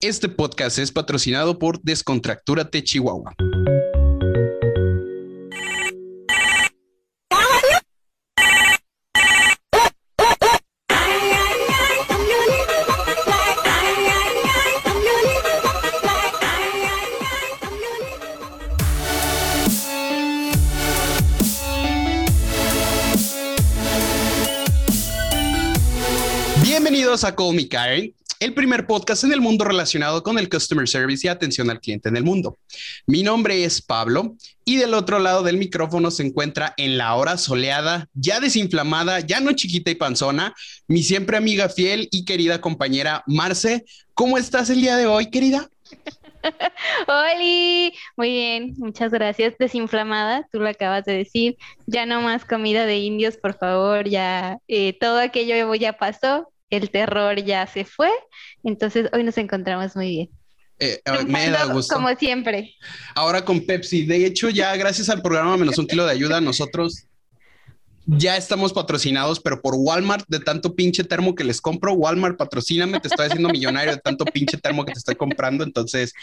Este podcast es patrocinado por Descontractúrate Chihuahua. Bienvenidos a Call el primer podcast en el mundo relacionado con el customer service y atención al cliente en el mundo. Mi nombre es Pablo y del otro lado del micrófono se encuentra en la hora soleada, ya desinflamada, ya no chiquita y panzona, mi siempre amiga fiel y querida compañera Marce. ¿Cómo estás el día de hoy, querida? Hola, muy bien, muchas gracias. Desinflamada, tú lo acabas de decir. Ya no más comida de indios, por favor. Ya eh, todo aquello ya pasó el terror ya se fue, entonces hoy nos encontramos muy bien. Eh, me da gusto. Como siempre. Ahora con Pepsi. De hecho, ya gracias al programa Menos un Kilo de Ayuda, nosotros ya estamos patrocinados, pero por Walmart de tanto pinche termo que les compro. Walmart, patrocíname, te estoy haciendo millonario de tanto pinche termo que te estoy comprando. Entonces,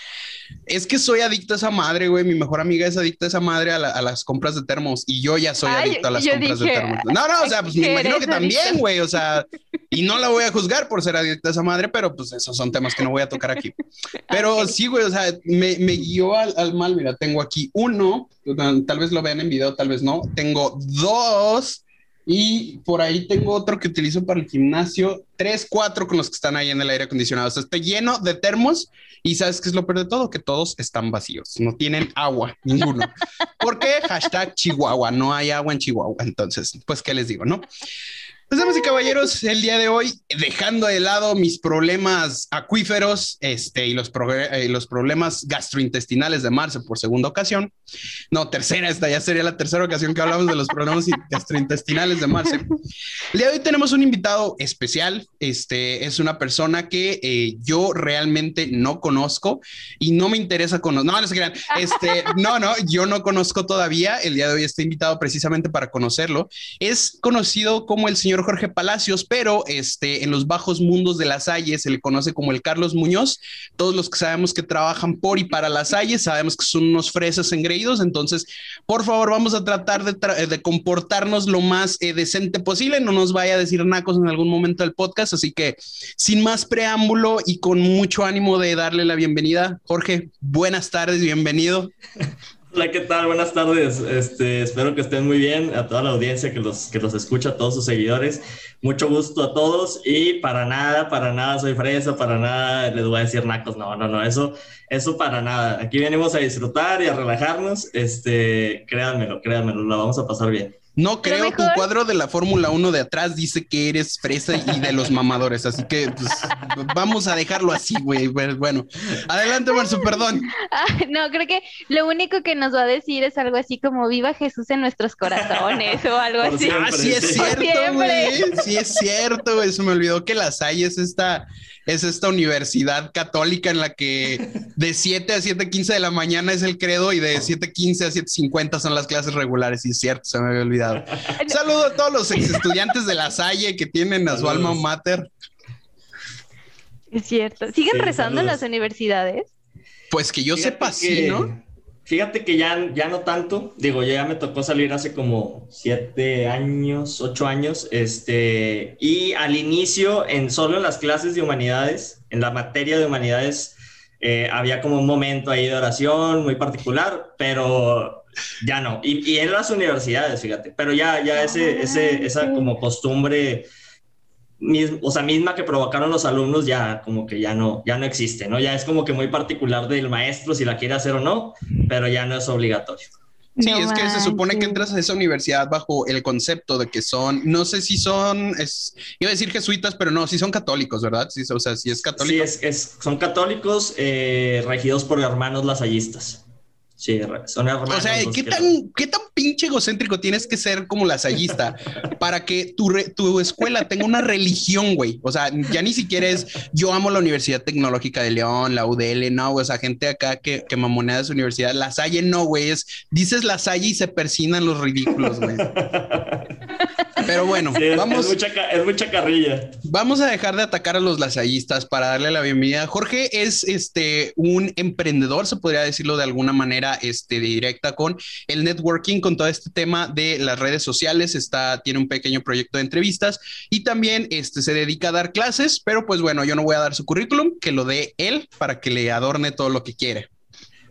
es que soy adicto a esa madre, güey. Mi mejor amiga es adicta a esa madre a, las compras de termos y yo ya soy adicto a las compras de termos. No, no, o sea, pues me imagino que también, güey. O sea, y no la voy a juzgar por ser adicta a esa madre, pero pues esos son temas que no voy a tocar aquí. Pero sí, güey, o sea, me, me guió al, al mal. Mira, tengo aquí uno, tal vez lo vean en video, tal vez no. Tengo dos y por ahí tengo otro que utilizo para el gimnasio, tres, cuatro con los que están ahí en el aire acondicionado. O sea, está lleno de termos y sabes qué es lo peor de todo, que todos están vacíos, no tienen agua, ninguno. ¿Por qué? Hashtag Chihuahua, no hay agua en Chihuahua. Entonces, pues, ¿qué les digo, no? Pues damas y caballeros, el día de hoy, dejando de lado mis problemas acuíferos este, y los, eh, los problemas gastrointestinales de Marce por segunda ocasión, no, tercera, esta ya sería la tercera ocasión que hablamos de los problemas gastrointestinales de Marce. El día de hoy tenemos un invitado especial, este es una persona que eh, yo realmente no conozco y no me interesa conocer, no, no se crean, este, no, no, yo no conozco todavía, el día de hoy está invitado precisamente para conocerlo, es conocido como el señor Jorge Palacios, pero este, en los bajos mundos de las Salle se le conoce como el Carlos Muñoz. Todos los que sabemos que trabajan por y para las Salle sabemos que son unos fresas engreídos. Entonces, por favor, vamos a tratar de, comportarnos lo más eh, decente posible. No nos vaya a decir nacos en algún momento del podcast. Así que, sin más preámbulo y con mucho ánimo de darle la bienvenida, Jorge, buenas tardes, bienvenido. Hola, ¿qué tal? Buenas tardes. Este, espero que estén muy bien. A toda la audiencia que los, que los escucha, a todos sus seguidores. Mucho gusto a todos. Y para nada, para nada soy fresa, para nada les voy a decir nacos. No, no, no, eso, eso para nada. Aquí venimos a disfrutar y a relajarnos. Este, créanmelo, créanmelo, la vamos a pasar bien. No creo, tu cuadro de la Fórmula 1 de atrás dice que eres fresa y de los mamadores, así que pues, vamos a dejarlo así, güey. Bueno, adelante, Marzo, perdón. Ah, no, creo que lo único que nos va a decir es algo así como viva Jesús en nuestros corazones o algo así. ah, sí es cierto, güey. Sí es cierto, güey. Se me olvidó que la Salle es esta es esta universidad católica en la que de 7 a 7.15 de la mañana es el credo y de 7.15 a 7.50 son las clases regulares. Y es cierto, se me había olvidado. saludo a todos los ex estudiantes de la Salle que tienen a su alma mater. Es cierto. ¿Siguen rezando en las universidades? Pues que yo sepa, sí, ¿no? Fíjate que ya, ya no tanto, digo, ya me tocó salir hace como siete años, ocho años, este, y al inicio, en solo en las clases de humanidades, en la materia de humanidades, eh, había como un momento ahí de oración muy particular, pero ya no, y, y en las universidades, fíjate, pero ya, ya ese, ese, esa como costumbre o sea, misma que provocaron los alumnos ya como que ya no, ya no existe, ¿no? Ya es como que muy particular del maestro si la quiere hacer o no, pero ya no es obligatorio. Sí, es que se supone que entras a esa universidad bajo el concepto de que son, no sé si son, es, iba a decir jesuitas, pero no, sí son católicos, ¿verdad? Sí, o sea, sí es católico. Sí, es, son católicos eh, regidos por hermanos lasallistas. Sí, son hermanos. O sea, ¿qué tan, ¿qué tan pinche egocéntrico tienes que ser como lasallista para que tu, tu escuela tenga una religión, güey? O sea, ya ni siquiera es yo amo la Universidad Tecnológica de León, la UDL, no, o sea, gente acá que, que mamonea de su universidad. La Salle no, güey, es dices la Salle y se persinan los ridículos, güey. Pero bueno, vamos. Es mucha, carrilla. Vamos a dejar de atacar a los lasallistas para darle la bienvenida. Jorge es este un emprendedor, se podría decirlo de alguna manera este, directa con el networking, con todo este tema de las redes sociales. Está, tiene un pequeño proyecto de entrevistas y también este, se dedica a dar clases. Pero pues bueno, yo no voy a dar su currículum, que lo dé él para que le adorne todo lo que quiere.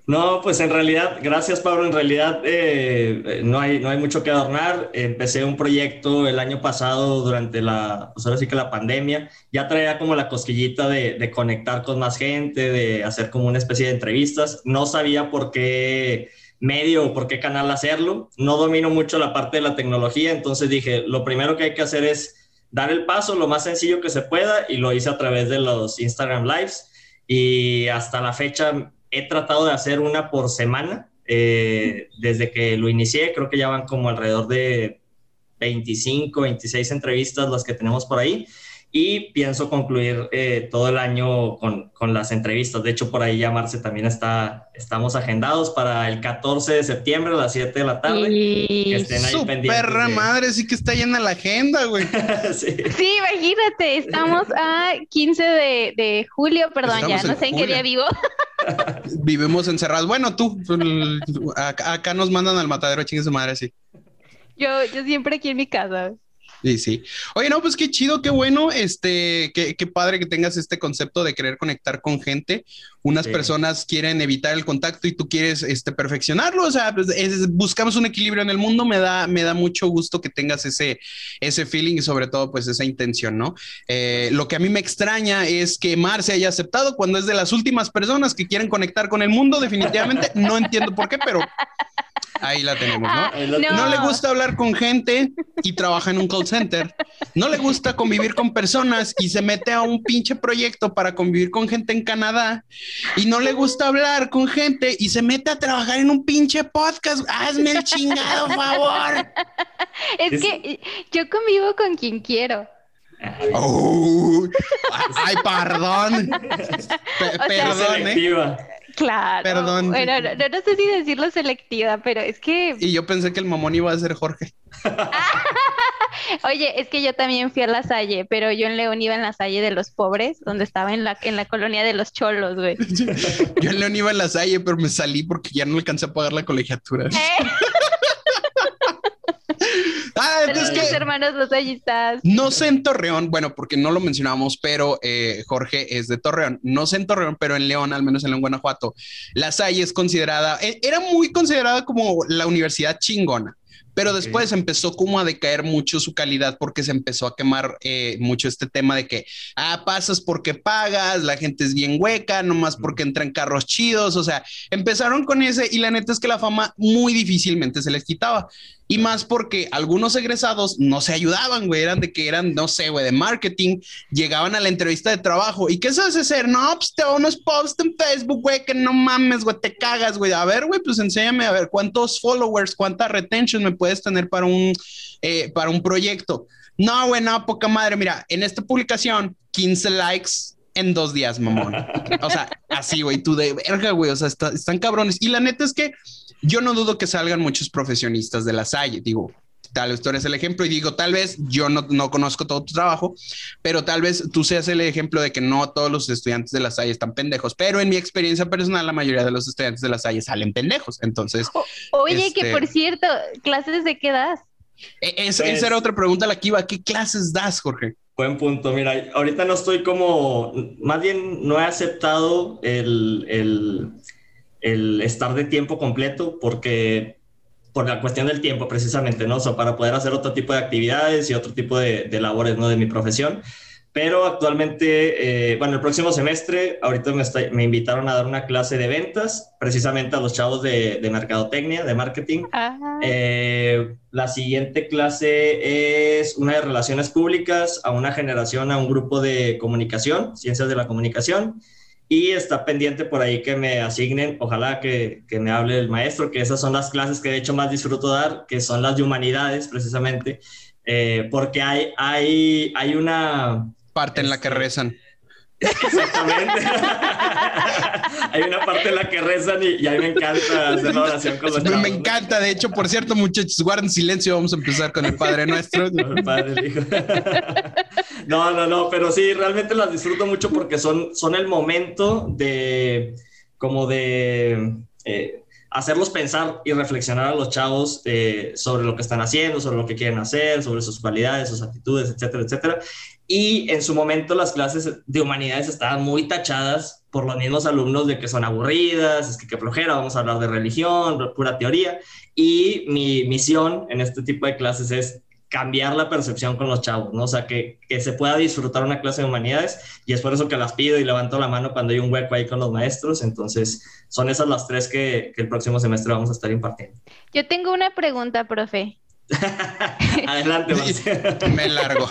No, pues en realidad, gracias Pablo, en realidad eh, no, hay, no hay mucho que adornar. Empecé un proyecto el año pasado durante la, pues ahora sí que la pandemia, ya traía como la cosquillita de, de conectar con más gente, de hacer como una especie de entrevistas. No sabía por qué medio o por qué canal hacerlo. No domino mucho la parte de la tecnología, entonces dije, lo primero que hay que hacer es dar el paso lo más sencillo que se pueda y lo hice a través de los Instagram Lives y hasta la fecha he tratado de hacer una por semana eh, desde que lo inicié. Creo que ya van como alrededor de 25, 26 entrevistas las que tenemos por ahí y pienso concluir eh, todo el año con, con, las entrevistas. De hecho, por ahí ya Marce también está, estamos agendados para el 14 de septiembre a las 7 de la tarde. Y... Que estén ahí perra madre, sí que está llena la agenda, güey. sí. sí. imagínate, estamos a 15 de, de julio, perdón, ya no sé en qué día vivo. Vivimos encerrados. Bueno, tú, acá, nos mandan al matadero, chingue su madre, sí. Yo, yo siempre aquí en mi casa. Sí, sí. Oye, no, pues qué chido, qué bueno, este, qué, qué padre que tengas este concepto de querer conectar con gente. Unas personas quieren evitar el contacto y tú quieres este, perfeccionarlo. O sea, pues, buscamos un equilibrio en el mundo. Me da, me da mucho gusto que tengas ese, ese feeling y sobre todo, pues esa intención, ¿no? Eh, lo que a mí me extraña es que Mar se haya aceptado cuando es de las últimas personas que quieren conectar con el mundo. Definitivamente no entiendo por qué, pero Ahí la tenemos, ¿no? Ah, no. le gusta hablar con gente y trabaja en un call center. No le gusta convivir con personas y se mete a un pinche proyecto para convivir con gente en Canadá. Y no le gusta hablar con gente y se mete a trabajar en un pinche podcast. Hazme el chingado favor. Es que yo convivo con quien quiero. ay, perdón. perdón, ¿eh? Claro. Perdón. Bueno, no, no, sé si decirlo selectiva, pero es que. Y yo pensé que el mamón iba a ser Jorge. Oye, es que yo también fui a la Salle, pero yo en León iba en la Salle de los pobres, donde estaba en la, en la colonia de los cholos, güey. yo en León iba en la Salle, pero me salí porque ya no alcancé a pagar la colegiatura. ¿Eh? Es que hermanos los No sé en Torreón, bueno, porque no lo mencionamos, pero eh, Jorge es de Torreón. No sé en Torreón, pero en León, al menos en Guanajuato, la Salle es considerada, e, era muy considerada como la universidad chingona. Pero después empezó como a decaer mucho su calidad porque se empezó a quemar eh, mucho este tema de que, ah, pasas porque pagas, la gente es bien hueca, nomás porque entran carros chidos, o sea, empezaron con ese y la neta es que la fama muy difícilmente se les quitaba. Y más porque algunos egresados no se ayudaban, güey, eran de que eran, no sé, güey, de marketing, llegaban a la entrevista de trabajo. ¿Y qué sabes hacer? No, pues te unos posts en Facebook, güey, que no mames, güey, te cagas, güey. A ver, güey, pues enséñame a ver cuántos followers, cuánta retention me puedes tener para un, eh, para un proyecto. No, güey, no, poca madre. Mira, en esta publicación, 15 likes en dos días, mamón. O sea, así, güey, tú de verga, güey, o sea, están cabrones. Y la neta es que yo no dudo que salgan muchos profesionistas de la Salle, digo, tal vez tú eres el ejemplo y digo, tal vez yo no, no, conozco todo tu trabajo, pero tal vez tú seas el ejemplo de que no todos los estudiantes de la Salle están pendejos, pero en mi experiencia personal la mayoría de los estudiantes de la Salle salen pendejos, entonces... oye, que este por cierto, ¿clases de qué das? E, esa era pues otra pregunta la que iba, ¿qué clases das, Jorge? Buen punto, mira, ahorita no estoy como, más bien no he aceptado el, el el estar de tiempo completo porque por la cuestión del tiempo precisamente, ¿no? O sea, para poder hacer otro tipo de actividades y otro tipo de, labores, ¿no? De mi profesión. Pero actualmente, eh, bueno, el próximo semestre, ahorita me, me, invitaron a dar una clase de ventas, precisamente a los chavos de, de mercadotecnia, de marketing. Eh, la siguiente clase es una de relaciones públicas a una generación, a un grupo de comunicación, ciencias de la comunicación. Y está pendiente por ahí que me asignen, ojalá que, que, me hable el maestro, que esas son las clases que de hecho más disfruto dar, que son las de humanidades precisamente, eh, porque hay, hay, hay una... Parte en la que este, rezan. Exactamente. hay una parte en la que rezan y, a mí me encanta hacer la oración con los chavos. Me encanta, de hecho, por cierto, muchachos, guarden silencio, vamos a empezar con el Padre Nuestro. el padre, hijo. No, no, no, pero sí, realmente las disfruto mucho porque son, son el momento de, como de... Eh, hacerlos pensar y reflexionar a los chavos eh, sobre lo que están haciendo, sobre lo que quieren hacer, sobre sus cualidades, sus actitudes, etcétera, etcétera. Y en su momento las clases de humanidades estaban muy tachadas por los mismos alumnos de que son aburridas, es que qué flojera, vamos a hablar de religión, pura teoría. Y mi misión en este tipo de clases es cambiar la percepción con los chavos, ¿no? O sea, que, que, se pueda disfrutar una clase de humanidades y es por eso que las pido y levanto la mano cuando hay un hueco ahí con los maestros. Entonces, son esas las tres que, que el próximo semestre vamos a estar impartiendo. Yo tengo una pregunta, profe. Adelante, Me largo.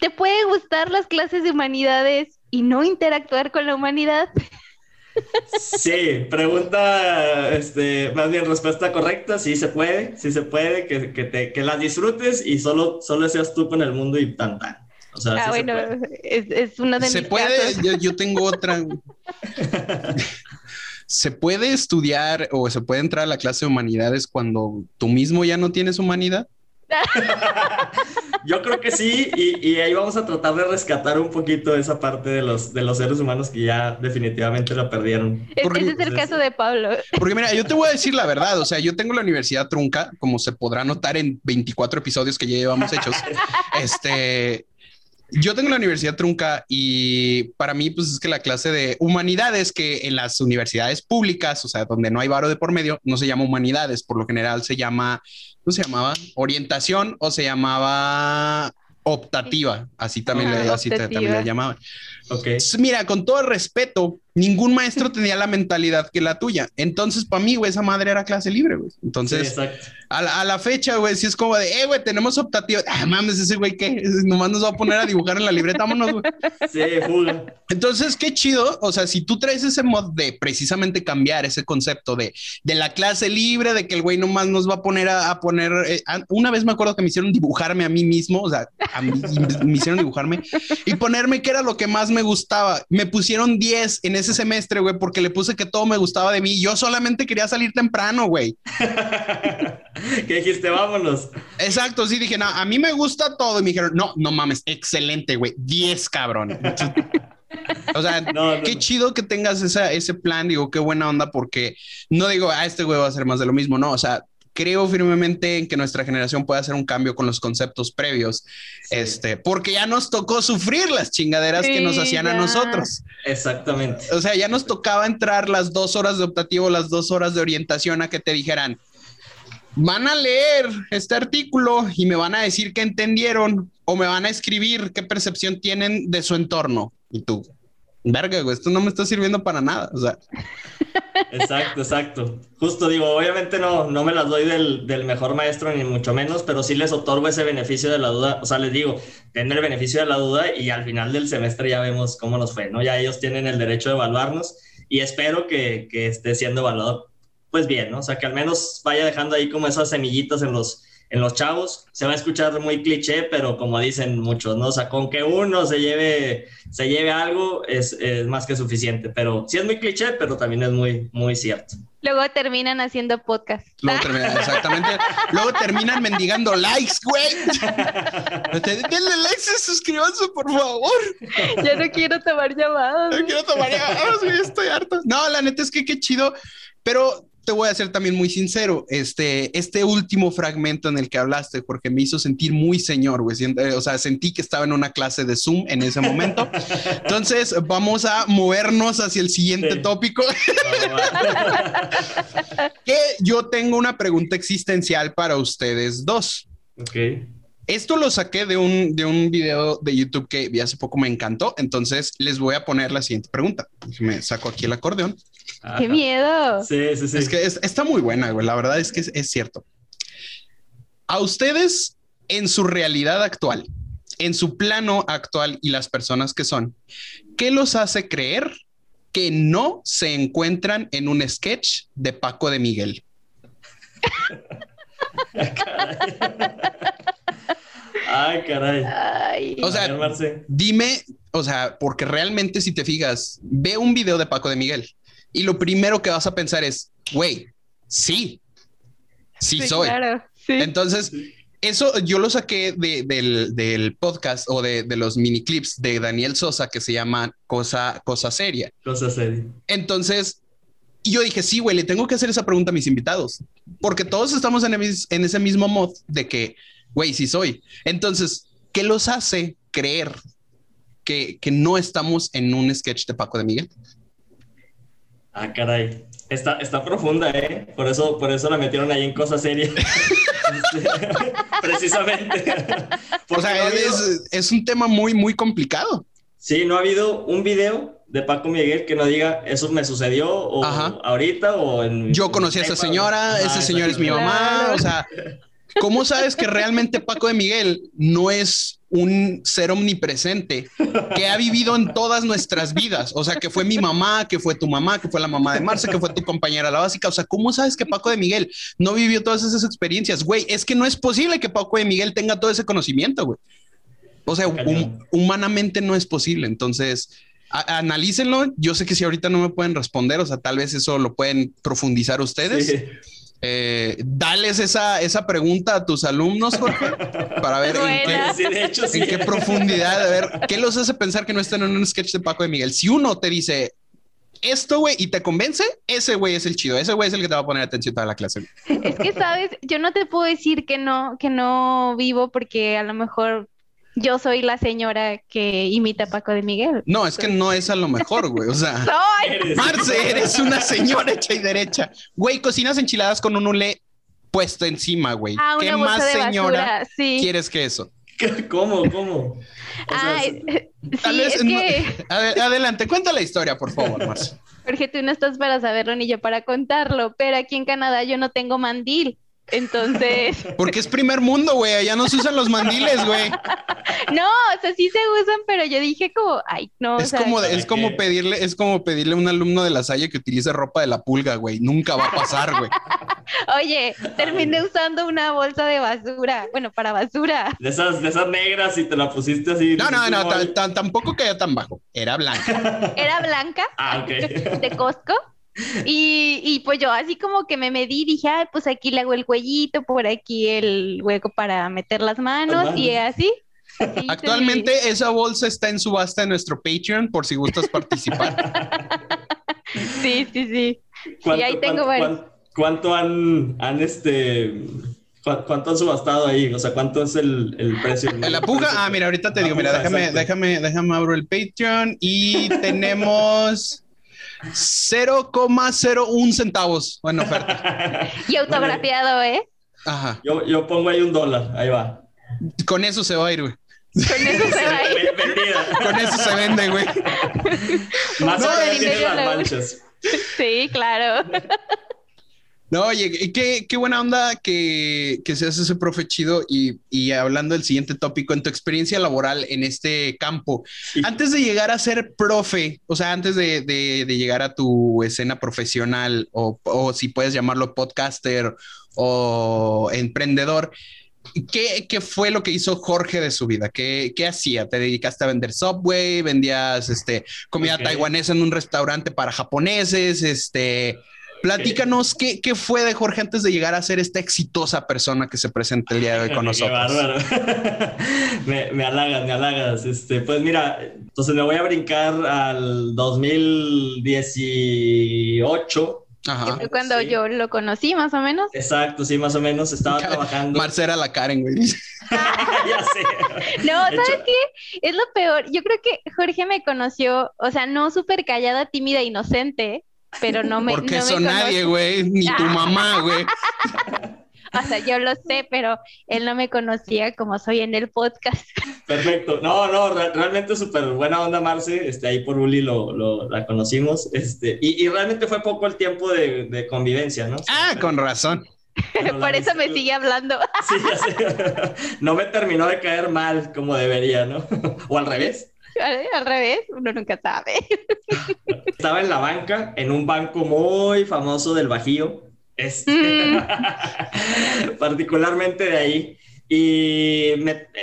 ¿Te puede gustar las clases de humanidades y no interactuar con la humanidad? Sí, pregunta, este, más bien respuesta correcta, sí se puede, sí se puede, que, que, te, que las disfrutes y solo, solo seas tú con el mundo y tan tan. O sea, ah, bueno, es, es, uno de ¿Se puede? Yo, yo, tengo otra. ¿Se puede estudiar o se puede entrar a la clase de humanidades cuando tú mismo ya no tienes humanidad? Yo creo que sí, y, ahí vamos a tratar de rescatar un poquito esa parte de los, de los seres humanos que ya definitivamente la perdieron. ese es el caso de Pablo. Porque mira, yo te voy a decir la verdad, o sea, yo tengo la universidad trunca, como se podrá notar en 24 episodios que ya llevamos hechos. este, yo tengo la universidad trunca y para mí, pues es que la clase de humanidades, que en las universidades públicas, o sea, donde no hay varo de por medio, no se llama humanidades, por lo general se llama, ¿cómo se llamaba? Orientación o se llamaba optativa, así también, le, así también le llamaban. Okay. Mira, con todo el respeto, ningún maestro tenía la mentalidad que la tuya. Entonces, para mí, güey, esa madre era clase libre, güey. Entonces, a, la, fecha, güey, si es como de, eh, güey, tenemos optativa. Ah, mames, ese güey, ¿qué? Nomás nos va a poner a dibujar en la libreta, vámonos, güey. Sí, full. Entonces, qué chido. O sea, si tú traes ese mod de precisamente cambiar ese concepto de, de la clase libre, de que el güey nomás nos va a poner a, poner. Eh, una vez me acuerdo que me hicieron dibujarme a mí mismo, o sea, a mí, me hicieron dibujarme y ponerme que era lo que más me gustaba. Me pusieron 10 en ese semestre, güey, porque le puse que todo me gustaba de mí. Yo solamente quería salir temprano, güey. ¿Qué dijiste? Vámonos. Exacto, sí, dije, no, a mí me gusta todo. Y me dijeron, no, no mames, excelente, güey. 10, cabrón. O sea, qué chido que tengas esa, ese plan, digo, qué buena onda, porque no digo, a ah, este güey va a hacer más de lo mismo, no, o sea, creo firmemente en que nuestra generación puede hacer un cambio con los conceptos previos, este, porque ya nos tocó sufrir las chingaderas que nos hacían a nosotros. Exactamente. O sea, ya nos tocaba entrar las dos horas de optativo, las dos horas de orientación a que te dijeran, van a leer este artículo y me van a decir qué entendieron o me van a escribir qué percepción tienen de su entorno. Y tú, verga, güey, esto no me está sirviendo para nada. O sea. Exacto, exacto. Justo digo, obviamente no, no me las doy del, del, mejor maestro, ni mucho menos, pero sí les otorgo ese beneficio de la duda. O sea, les digo, tienen el beneficio de la duda y al final del semestre ya vemos cómo nos fue, ¿no? Ya ellos tienen el derecho de evaluarnos y espero que, que esté siendo evaluado, pues bien, ¿no? O sea, que al menos vaya dejando ahí como esas semillitas en los en los chavos. Se va a escuchar muy cliché, pero como dicen muchos, ¿no? O sea, con que uno se lleve, se lleve algo es, más que suficiente. Pero sí es muy cliché, pero también es muy, muy cierto. Luego terminan haciendo podcast. Luego terminan, exactamente. Luego terminan mendigando likes, güey. Denle likes y suscríbanse, por favor. Ya no quiero tomar llamadas. No quiero tomar llamadas, güey. Estoy harto. No, la neta es que qué chido. Pero te voy a ser también muy sincero, este, este último fragmento en el que hablaste, porque me hizo sentir muy señor, güey. O sea, sentí que estaba en una clase de Zoom en ese momento. Entonces, vamos a movernos hacia el siguiente tópico. que yo tengo una pregunta existencial para ustedes dos. Ok. Esto lo saqué de un, de un video de YouTube que vi hace poco, me encantó. Entonces les voy a poner la siguiente pregunta. Me saco aquí el acordeón. ¡Qué miedo! Sí, sí, sí. Es que está muy buena, güey. La verdad es que es, cierto. A ustedes, en su realidad actual, en su plano actual y las personas que son, ¿qué los hace creer que no se encuentran en un sketch de Paco de Miguel? Ay, caray. Ay. O sea. Dime, o sea, porque realmente si te fijas, ve un video de Paco de Miguel y lo primero que vas a pensar es, güey, sí, sí, soy. Claro, sí. Entonces, eso yo lo saqué de- del, del podcast o de, de los mini clips de Daniel Sosa que se llama Cosa, Cosa Seria. Cosa seria. Entonces, yo dije, sí, güey, le tengo que hacer esa pregunta a mis invitados, porque todos estamos en, el mis- en ese mismo mod de que, güey, sí soy. Entonces, ¿qué los hace creer que, que no estamos en un sketch de Paco de Miguel? Ah, caray. Está, está profunda, ¿eh? Por eso, por eso la metieron ahí en cosa seria. Este, Precisamente. O sea, no ha habido- es, es un tema muy, muy complicado. Sí, no ha habido un video de Paco Miguel que no diga eso me sucedió o Ajá. ahorita o en. Yo conocí a esa señora, ese señor es mi mamá, o sea, ¿cómo sabes que realmente Paco de Miguel no es un ser omnipresente que ha vivido en todas nuestras vidas? O sea, que fue mi mamá, que fue tu mamá, que fue la mamá de Marce, que fue tu compañera la básica. O sea, ¿cómo sabes que Paco de Miguel no vivió todas esas experiencias? Güey, es que no es posible que Paco de Miguel tenga todo ese conocimiento, güey. O sea, hum- humanamente no es posible. Entonces, analícenlo. Yo sé que si ahorita no me pueden responder, o sea, tal vez eso lo pueden profundizar ustedes. Sí. Eh, dales esa, esa pregunta a tus alumnos, Jorge, para ver en qué, Sí, de hecho, sí. en qué profundidad, a ver, qué los hace pensar que no están en un sketch de Paco de Miguel. Si uno te dice esto, güey, y te convence, ese güey es el chido, ese güey es el que te va a poner atención toda la clase. Es que, ¿sabes? Yo no te puedo decir que no, que no vivo porque a lo mejor yo soy la señora que imita a Paco de Miguel. No, es que no es a lo mejor, güey, o sea... Marce, eres una señora hecha y derecha. Güey, cocinas enchiladas con un hule puesto encima, güey. Ah, ¿Qué una bolsa más de señora basura, sí. quieres que eso? ¿Cómo? ¿Cómo? O sea, Ah, sí. Tal sí, vez es no- que, Ade- adelante, cuenta la historia, por favor, Marce. Jorge, tú no estás para saberlo ni yo para contarlo, pero aquí en Canadá yo no tengo mandil. Entonces, Porque es primer mundo, güey. Allá no se usan los mandiles, güey. no, o sea, sí se usan, pero yo dije como, ay, no, o Es sea, como, de- ¿para es como pedirle, es como pedirle a un alumno de la Salle que utilice ropa de la pulga, güey. Nunca va a pasar, güey. oye, terminé usando una bolsa de basura, bueno, para basura. De esas, de esas negras y te la pusiste así. No, no, no, tan- tan- tampoco caía tan bajo. Era blanca. Era blanca Ah, ok. de Costco. Y, y pues yo así como que me medí, dije, ay, pues aquí le hago el cuellito, por aquí el hueco para meter las manos, Las y así. mi- Actualmente esa bolsa está en subasta en nuestro Patreon por si gustas participar. Sí, sí, sí. ¿Cuánto, ahí tengo cuánto- varios. cuán- cuánto han, han este, cu- cuánto han subastado ahí? O sea, ¿cuánto es el, el precio? En la puja, ah, mira, ahorita te La digo, mira, déjame, exacto. déjame, déjame abro el Patreon y tenemos 0,01 centavos en oferta. Y autografiado, ¿eh? Ajá. Yo, yo pongo ahí un dólar, ahí va. Con eso se va a ir, güey. Con eso se va a ir. Con eso se vende, güey. Más No, tiene dinero las manchas. Sí, claro. No, oye, qué, qué buena onda que, que seas ese profe chido y, y hablando del siguiente tópico, en tu experiencia laboral en este campo, Sí. antes de llegar a ser profe, o sea, antes de, de- de llegar a tu escena profesional o, o si puedes llamarlo podcaster o emprendedor, ¿qué, qué fue lo que hizo Jorge de su vida? ¿Qué, qué hacía? ¿Te dedicaste a vender Subway? ¿Vendías este, comida taiwanesa en un restaurante para japoneses? Este, Platícanos qué, qué fue de Jorge antes de llegar a ser esta exitosa persona que se presenta el día de hoy con Qué nosotros. bárbaro. me, me halagas, me halagas. Este, pues mira, entonces me voy a brincar al 2018. Ajá. Fue cuando Sí. yo lo conocí, más o menos. Exacto, sí, más o menos. Estaba trabajando. Marcela la Karen, güey. ya sé. No, ¿sabes hecho- qué? Es lo peor. Yo creo que Jorge me conoció, o sea, no súper callada, tímida, inocente, pero no me. Porque no me eso nadie, güey. Ni tu mamá, güey. O sea, yo lo sé, pero él no me conocía como soy en el podcast. Perfecto. No, no, re- realmente súper buena onda, Marce. Este, ahí por Uli lo, lo- la conocimos. Este, y, y realmente fue poco el tiempo de, de convivencia, ¿no? Ah, con razón. Pero Por eso me sigue hablando. Sí, ya sé. No me terminó de caer mal como debería, ¿no? O al revés. Al revés, uno nunca sabe. Estaba en la banca, en un banco muy famoso del Bajío. Este, Mm. particularmente de ahí. Y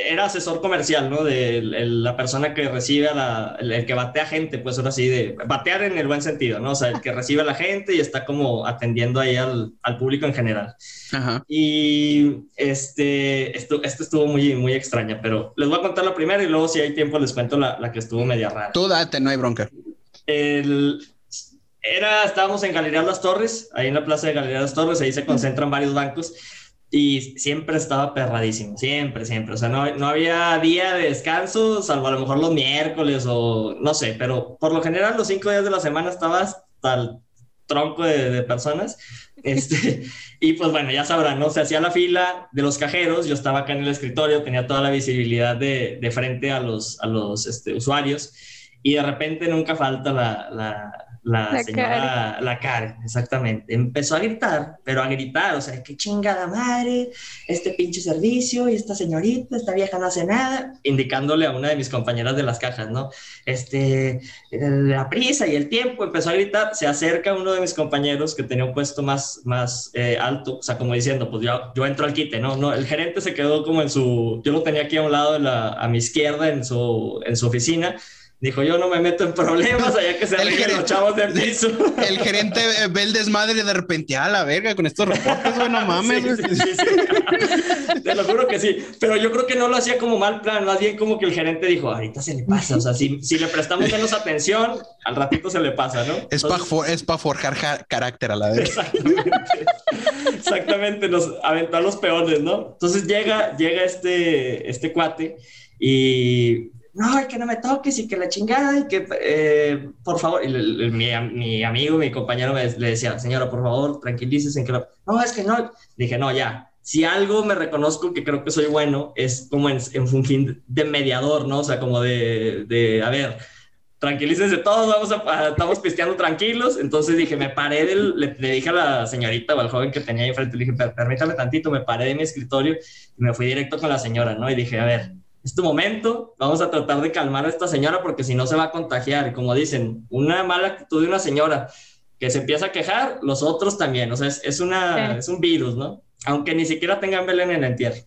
era asesor comercial, ¿no? De, la persona que recibe a la, el, que batea gente, pues ahora sí, de batear en el buen sentido, ¿no? O sea, el que recibe a la gente y está como atendiendo ahí al, al público en general. Ajá. Y este, esto, esto estuvo muy, muy extraña, pero les voy a contar la primera y luego si hay tiempo les cuento la, la que estuvo media rara. Tú date, no hay bronca. El, era, estábamos en Galería Las Torres, ahí en la plaza de Galería Las Torres, ahí se concentran varios bancos y siempre estaba perradísimo, siempre, siempre. O sea, no, no, había día de descanso, salvo a lo mejor los miércoles o no sé, pero por lo general los cinco días de la semana estaba hasta el tronco de, personas. Este, y pues bueno, ya sabrán, ¿no? Se hacía la fila de los cajeros, yo estaba acá en el escritorio, tenía toda la visibilidad de, de frente a los, a los este, usuarios y de repente nunca falta la la, señora, la Karen, exactamente. Empezó a gritar, pero a gritar, o sea, qué chingada madre, este pinche servicio y esta señorita, esta vieja no hace nada, indicándole a una de mis compañeras de las cajas, ¿no? Este, la prisa y el tiempo, empezó a gritar, se acerca uno de mis compañeros que tenía un puesto más, más eh, alto, o sea, como diciendo, pues yo, yo entro al quite, ¿no? no El gerente se quedó como en su, yo lo tenía aquí a un lado, de la, a mi izquierda, en su, en su oficina, Dijo, yo no me meto en problemas allá que se arreglen los chavos de piso. El gerente ve el desmadre de repente, a la verga, con estos reportes, güey, no mames. Sí, sí, sí, Te lo juro que sí. Pero yo creo que no lo hacía como mal plan, más bien como que el gerente dijo, ahorita se le pasa. O sea, si, si le prestamos menos atención, al ratito se le pasa, ¿no? Es para pa forjar carácter a la vez. Exactamente. Exactamente, nos aventó a los peones, ¿no? Entonces llega, llega este, este cuate y no, que no me toques y que la chingada y que, eh, por favor, mi, amigo, mi compañero le decía, señora, por favor, tranquilícese en no, es que no, dije, no, ya, si algo me reconozco que creo que soy bueno, es como en, en fungir de mediador, ¿no? O sea, como de, de a ver, tranquilícense todos, vamos a, estamos pisteando tranquilos. Entonces dije, me paré del, le, dije a la señorita o al joven que tenía ahí enfrente, le dije, permítame tantito, me paré de mi escritorio y me fui directo con la señora, ¿no? Y dije, a ver, es tu momento, vamos a tratar de calmar a esta señora porque si no se va a contagiar. Como dicen, una mala actitud de una señora que se empieza a quejar, los otros también. O sea, es, una, es un virus, ¿no? Aunque ni siquiera tengan Belén en el entierro.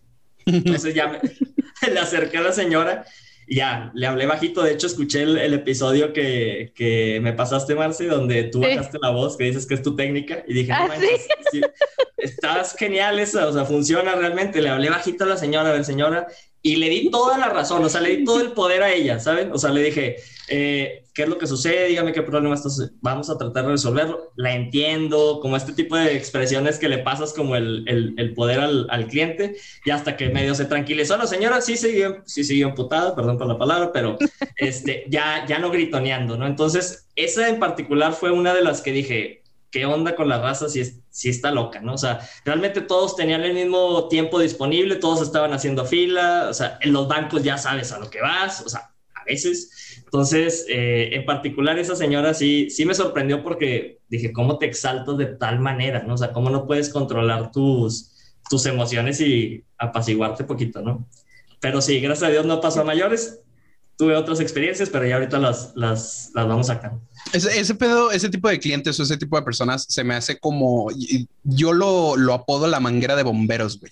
Entonces ya me, le acerqué a la señora y ya, le hablé bajito. De hecho, escuché el, episodio que, que, me pasaste, Marce, donde tú bajaste la voz, que dices que es tu técnica. Y dije, no, ¿Ah, ¿sí? estás genial eso, o sea, funciona realmente. Le hablé bajito a la señora, a ver, señora, y le di toda la razón, o sea, le di todo el poder a ella, ¿saben? O sea, le dije, eh, ¿qué es lo que sucede? Dígame qué problema estás, vamos a tratar de resolverlo. La entiendo, como este tipo de expresiones que le pasas como el, el, poder al, al, cliente, y hasta que medio se tranquilizó. La señora sí siguió, sí siguió emputada, perdón por la palabra, pero este, ya, ya no gritoneando, ¿no? Entonces, esa en particular fue una de las que dije, ¿qué onda con la raza si, si está loca, ¿no? O sea, realmente todos tenían el mismo tiempo disponible, todos estaban haciendo fila, o sea, en los bancos ya sabes a lo que vas, o sea, a veces. Entonces, eh, en particular esa señora sí, sí me sorprendió porque dije, ¿cómo te exaltas de tal manera, ¿no? O sea, ¿cómo no puedes controlar tus, tus emociones y apaciguarte poquito, ¿no? Pero sí, gracias a Dios no pasó a mayores. Tuve otras experiencias, pero ya ahorita las, las, las vamos sacando. Ese, ese, pedo, ese tipo de clientes o ese tipo de personas se me hace como yo lo, lo apodo la manguera de bomberos, güey.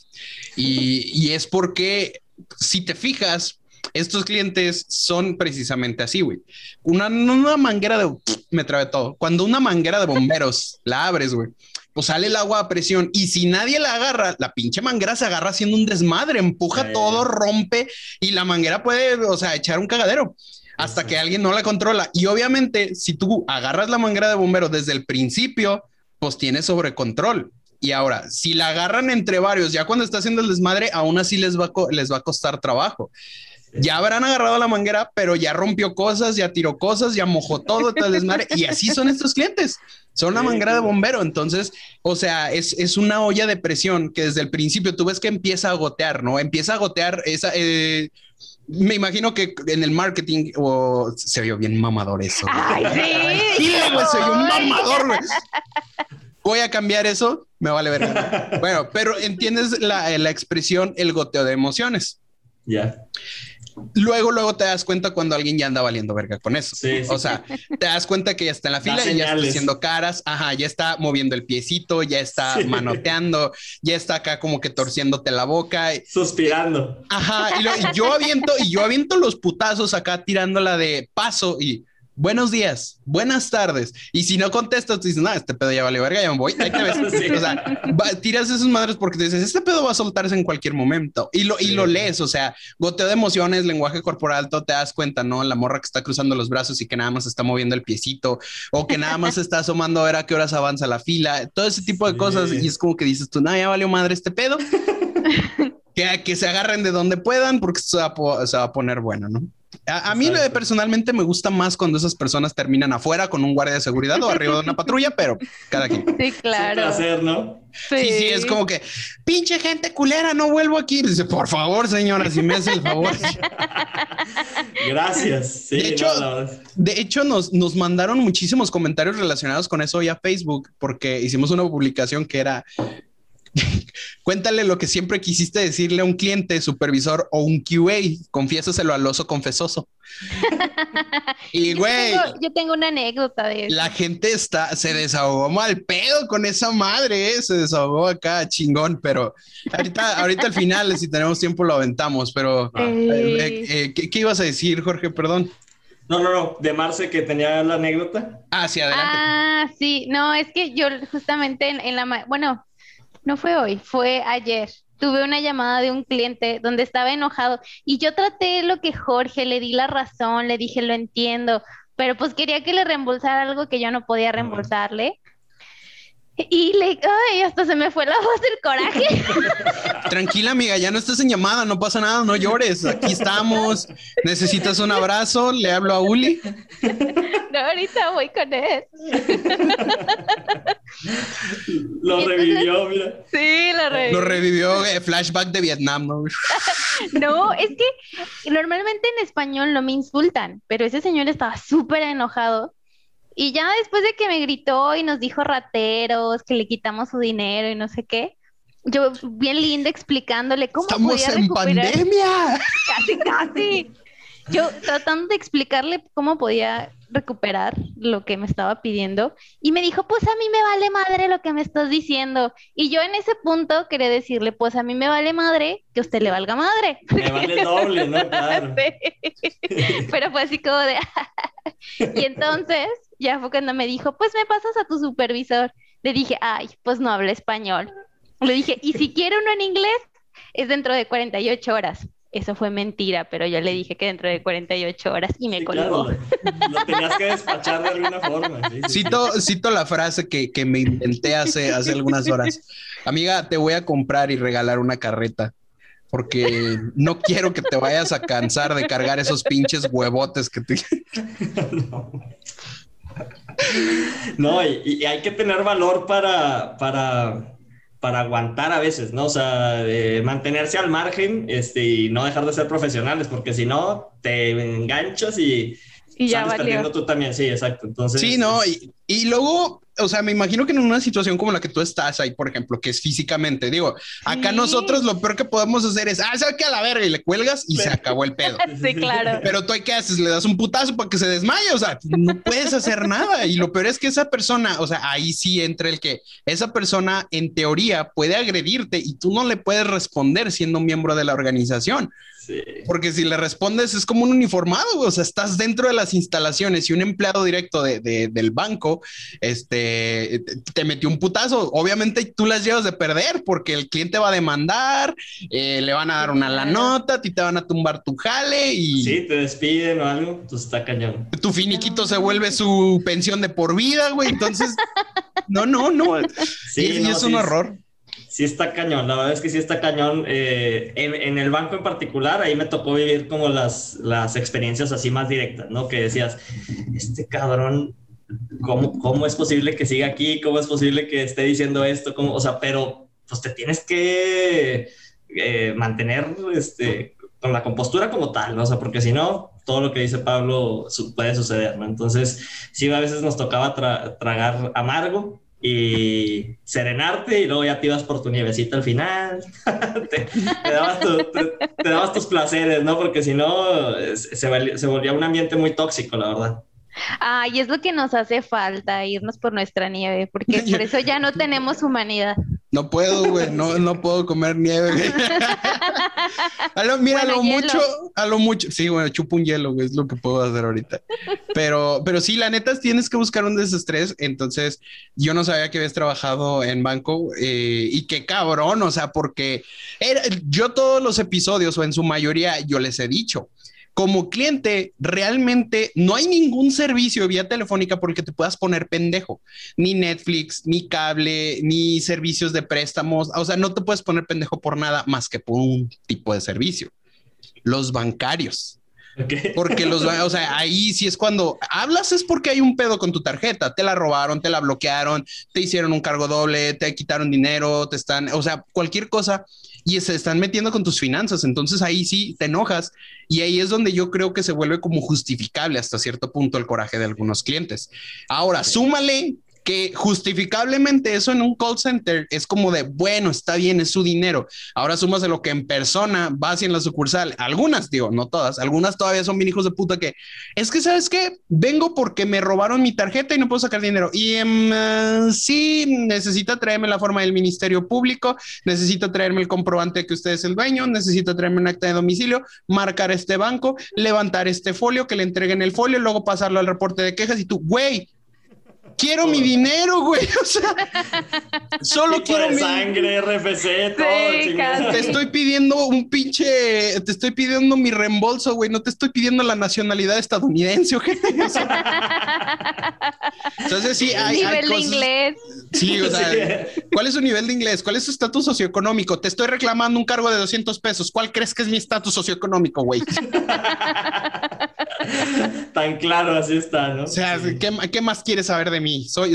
Y, y, es porque si te fijas, estos clientes son precisamente así, güey. Una, una manguera de me trae todo. Cuando una manguera de bomberos la abres, güey, pues sale el agua a presión y si nadie la agarra, la pinche manguera se agarra haciendo un desmadre, empuja todo, rompe y la manguera puede, o sea, echar un cagadero hasta que alguien no la controla. Y obviamente, si tú agarras la manguera de bombero desde el principio, pues tienes sobre control. Y ahora, si la agarran entre varios, ya cuando está haciendo el desmadre, aún así les va a, les va a costar trabajo. Ya habrán agarrado la manguera, pero ya rompió cosas, ya tiró cosas, ya mojó todo, el desmadre. Y así son estos clientes. Son la manguera de bombero. Entonces, o sea, es, es, una olla de presión que desde el principio tú ves que empieza a gotear, ¿no? Empieza a gotear esa, eh, me imagino que en el marketing o se vio bien mamador eso. Ay, sí. un mamador, Voy a cambiar eso, me vale ver. bueno, pero entiendes la, la, expresión el goteo de emociones. Ya. Luego, luego te das cuenta cuando alguien ya anda valiendo verga con eso. O sea, te das cuenta que ya está en la fila y ya está haciendo caras, ajá, ya está moviendo el piecito, ya está manoteando, ya está acá como que torciéndote la boca. Suspirando. Ajá, y, y yo aviento, y yo aviento los putazos acá tirándola de paso y buenos días, buenas tardes. Y si no contestas, tú dices, no, este pedo ya vale verga, ya me voy. Ahí te ves. O sea, tiras esas madres porque te dices, este pedo va a soltarse en cualquier momento. Y lo, y lo lees, o sea, goteo de emociones, lenguaje corporal, todo te das cuenta, ¿no? La morra que está cruzando los brazos y que nada más está moviendo el piecito o que nada más está asomando a ver a qué horas avanza la fila, todo ese tipo de cosas. Y es como que dices tú, no, ya valió madre este pedo. que, que se agarren de donde puedan porque se va, se va a poner bueno, ¿no? A, mí personalmente me gusta más cuando esas personas terminan afuera con un guardia de seguridad o arriba de una patrulla, pero cada quien. Sí, claro. hacer, ¿no? Sí. sí. es como que pinche gente culera, no vuelvo aquí. Dice, por favor, señora, si me hace el favor. Gracias. de hecho, de hecho nos, nos mandaron muchísimos comentarios relacionados con eso hoy a Facebook, porque hicimos una publicación que era Cuéntale lo que siempre quisiste decirle a un cliente, supervisor o un QA. Confiésaselo al oso confesoso. y güey, yo, tengo una anécdota de eso. La gente está, se desahogó mal pedo con esa madre, ¿eh? se desahogó acá chingón, pero ahorita, ahorita al final, si tenemos tiempo, lo aventamos. Pero, eh, eh, ¿qué, ibas a decir, Jorge? Perdón. No, no, no, de Marce que tenía la anécdota. Ah, sí, adelante. Ah, sí, no, es que yo justamente en la, bueno, no fue hoy, fue ayer. Tuve una llamada de un cliente donde estaba enojado y yo traté lo que Jorge, le di la razón, le dije, lo entiendo, pero pues quería que le reembolsara algo que yo no podía reembolsarle. Y le, ay, hasta se me fue la voz del coraje. Tranquila, amiga, ya no estás en llamada, no pasa nada, no llores. Aquí estamos. ¿Necesitas un abrazo? Le hablo a Uli. No, ahorita voy con él. Lo revivió, mira. Sí, lo revivió. Lo revivió, eh, flashback de Vietnam, ¿no? no, es que normalmente en español no me insultan, pero ese señor estaba súper enojado y ya después de que me gritó y nos dijo rateros, que le quitamos su dinero y no sé qué, yo bien linda explicándole cómo Estamos en pandemia. Casi, casi. Yo tratando de explicarle cómo podía recuperar lo que me estaba pidiendo y me dijo, pues a mí me vale madre lo que me estás diciendo. Y yo en ese punto quería decirle, pues a mí me vale madre que a usted le valga madre. Me vale doble, ¿no? Claro. Pero fue así como de... y entonces ya fue cuando me dijo, pues me pasas a tu supervisor. Le dije, ay, pues no habla español. Le dije, y si quiere uno en inglés, es dentro de 48 horas. Eso fue mentira, pero yo le dije que dentro de 48 horas y me colgó. lo tenías que despachar de alguna forma. cito, cito, la frase que, que me inventé hace, hace algunas horas. Amiga, te voy a comprar y regalar una carreta porque no quiero que te vayas a cansar de cargar esos pinches huevotes que te... no, y, hay que tener valor para, para, para aguantar a veces, ¿no? O sea, mantenerse al margen este, y no dejar de ser profesionales, porque si no, te enganchas y, y ya sales perdiendo tú también. Sí, exacto. Entonces, sí, no, y, y luego o sea, me imagino que en una situación como la que tú estás ahí, por ejemplo, que es físicamente, digo, acá nosotros lo peor que podemos hacer es, ah, ¿sabes qué? A la verga y le cuelgas y se acabó el pedo. sí, claro. Pero tú, ¿qué haces? Le das un putazo para que se desmaye, o sea, no puedes hacer nada. Y lo peor es que esa persona, o sea, ahí sí entra el que esa persona en teoría puede agredirte y tú no le puedes responder siendo miembro de la organización. Porque si le respondes es como un uniformado, o sea, estás dentro de las instalaciones y un empleado directo de, del banco este, te metió un putazo. Obviamente tú las llevas de perder porque el cliente va a demandar, eh, le van a dar una la nota, a ti te van a tumbar tu jale y... Sí, te despiden o algo, entonces está cañón. Tu finiquito se vuelve su pensión de por vida, güey, entonces... no, no, no. Sí, y, es un horror sí está cañón, la verdad es que sí está cañón. Eh, en, el banco en particular, ahí me tocó vivir como las, las experiencias así más directas, ¿no? Que decías, este cabrón, ¿cómo, ¿cómo es posible que siga aquí? ¿Cómo es posible que esté diciendo esto? ¿Cómo? O sea, pero pues te tienes que eh, mantener este, con la compostura como tal, ¿no? O sea, porque si no, todo lo que dice Pablo puede suceder, ¿no? Entonces, sí, a veces nos tocaba tragar amargo, y serenarte y luego ya te ibas por tu nievecita al final. te, dabas tus placeres, ¿no? Porque si no, se, se volvía un ambiente muy tóxico, la verdad. Ah, y es lo que nos hace falta, irnos por nuestra nieve, porque por eso ya no tenemos humanidad. No puedo, güey, no, no puedo comer nieve, güey. a lo, mira, a lo mucho, a lo mucho, sí, bueno, chupo un hielo, güey, es lo que puedo hacer ahorita. Pero, pero sí, la neta, tienes que buscar un desestrés. Entonces, yo no sabía que habías trabajado en banco eh, y qué cabrón, o sea, porque yo todos los episodios, o en su mayoría, yo les he dicho, como cliente, realmente no hay ningún servicio vía telefónica por el que te puedas poner pendejo. Ni Netflix, ni cable, ni servicios de préstamos. O sea, no te puedes poner pendejo por nada más que por un tipo de servicio. Los bancarios. Porque los, o sea, ahí sí es cuando hablas es porque hay un pedo con tu tarjeta, te la robaron, te la bloquearon, te hicieron un cargo doble, te quitaron dinero, te están, o sea, cualquier cosa y se están metiendo con tus finanzas. Entonces ahí sí te enojas y ahí es donde yo creo que se vuelve como justificable hasta cierto punto el coraje de algunos clientes. Ahora, súmale que justificablemente eso en un call center es como de, bueno, está bien, es su dinero. Ahora sumas de lo que en persona vas y en la sucursal. Algunas, digo, no todas, algunas todavía son bien hijos de puta que es que, ¿sabes qué? Vengo porque me robaron mi tarjeta y no puedo sacar dinero. Y um, sí, necesita traerme la forma del Ministerio Público, necesita traerme el comprobante de que usted es el dueño, necesita traerme un acta de domicilio, marcar este banco, levantar este folio, que le entreguen el folio, luego pasarlo al reporte de quejas y tú, güey, quiero mi dinero, güey. O sea, solo quiero mi sangre, RFC, todo. te estoy pidiendo un pinche, te estoy pidiendo mi reembolso, güey. No te estoy pidiendo la nacionalidad estadounidense, ¿ok? Entonces sí, hay, nivel de inglés. Sí, o sea, ¿cuál es su nivel de inglés? ¿Cuál es su estatus socioeconómico? Te estoy reclamando un cargo de 200 pesos. ¿Cuál crees que es mi estatus socioeconómico, güey? Tan claro, así está, ¿no? O sea, ¿qué, ¿qué más quieres saber de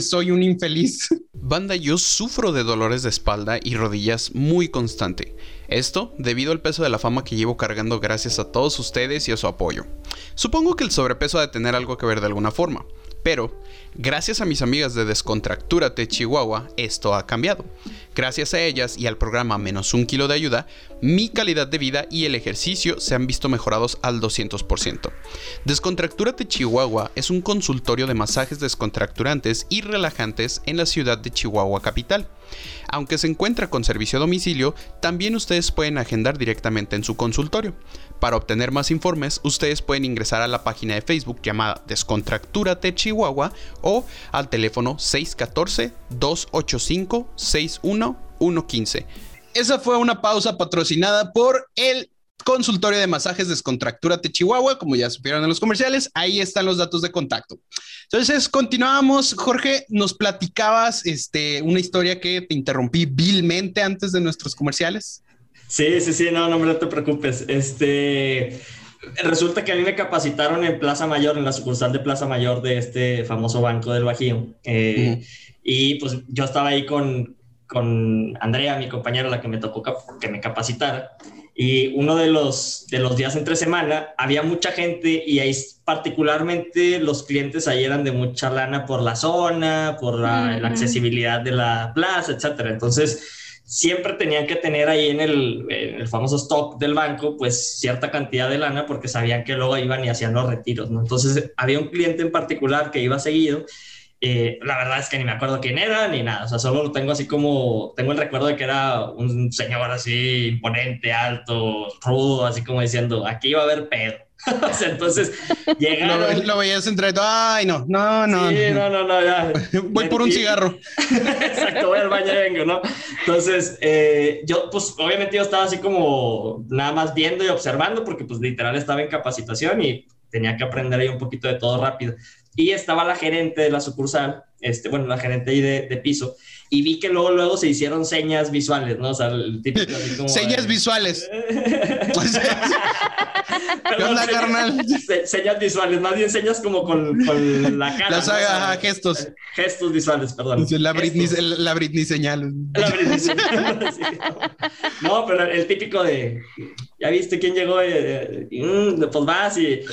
soy un infeliz. Banda, yo sufro de dolores de espalda y rodillas muy constante. Esto debido al peso de la fama que llevo cargando gracias a todos ustedes y a su apoyo. Supongo que el sobrepeso ha de tener algo que ver de alguna forma, pero gracias a mis amigas de Descontractúrate Chihuahua, esto ha cambiado. Gracias a ellas y al programa Menos un kilo de ayuda, mi calidad de vida y el ejercicio se han visto mejorados al 200%. Descontractúrate Chihuahua es un consultorio de masajes descontracturantes y relajantes en la ciudad de Chihuahua capital. Aunque se encuentra con servicio a domicilio, también ustedes pueden agendar directamente en su consultorio. Para obtener más informes, ustedes pueden ingresar a la página de Facebook llamada Descontractúrate Chihuahua o al teléfono 614-285-61115. Esa fue una pausa patrocinada por el consultorio de masajes Descontractúrate Chihuahua, como ya supieron en los comerciales, ahí están los datos de contacto. Entonces, continuamos. Jorge, nos platicabas este, una historia que te interrumpí vilmente antes de nuestros comerciales. Sí, sí, sí, no, no, te preocupes. Este, resulta que a mí me capacitaron en Plaza Mayor, en la sucursal de Plaza Mayor de este famoso Banco del Bajío. Eh, y pues yo estaba ahí con, con Andrea, mi compañera, la que me tocó que me capacitara. Y uno de los, de los días entre semana había mucha gente y ahí particularmente los clientes ahí eran de mucha lana por la zona, por la, la accesibilidad de la plaza, etcétera. Entonces, siempre tenían que tener ahí en el, famoso stock del banco, pues cierta cantidad de lana porque sabían que luego iban y hacían los retiros, ¿no? Entonces había un cliente en particular que iba seguido. Eh, la verdad es que ni me acuerdo quién era ni nada, o sea, solo lo tengo así como, tengo el recuerdo de que era un señor así imponente, alto, rudo, así como diciendo, aquí va a haber pedo. entonces llegaron. Lo, veías entre ay, no, no, no. Sí, no, no, no, ya. voy por un cigarro. Exacto, voy al baño y vengo, ¿no? Entonces, eh, yo, pues, obviamente yo estaba así como nada más viendo y observando, porque, pues, literal estaba en capacitación y tenía que aprender ahí un poquito de todo rápido. Y estaba la gerente de la sucursal, este, bueno, la gerente ahí de, de piso, y vi que luego, luego se hicieron señas visuales, ¿no? O sea, el típico así como... señas visuales. Perdón, carnal? señas visuales, más bien señas como con, con la cara. Las haga gestos. Gestos visuales, perdón. La Britney, la Britney señal. La Britney señal. no, pero el típico de, ¿ya viste quién llegó? Eh, mm, pues vas y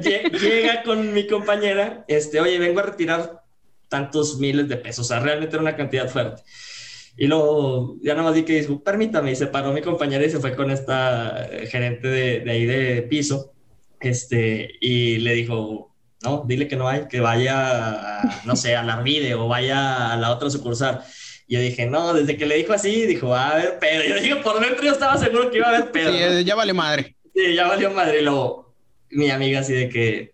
llega, llega, con mi compañera, este, oye, vengo a retirar tantos miles de pesos, o sea, realmente era una cantidad fuerte. Y luego ya nada más di que dijo, permítame, y se paró mi compañera y se fue con esta eh, gerente de, de ahí de piso, este, y le dijo, no, dile que no hay, que vaya, no sé, a la Arvide o vaya a la otra sucursal. Y yo dije, no, desde que le dijo así, dijo, va a haber pedo. Yo dije, por dentro yo estaba seguro que iba a haber pedo. Sí, ya valió madre. Sí, ya valió madre. Y luego mi amiga así de que,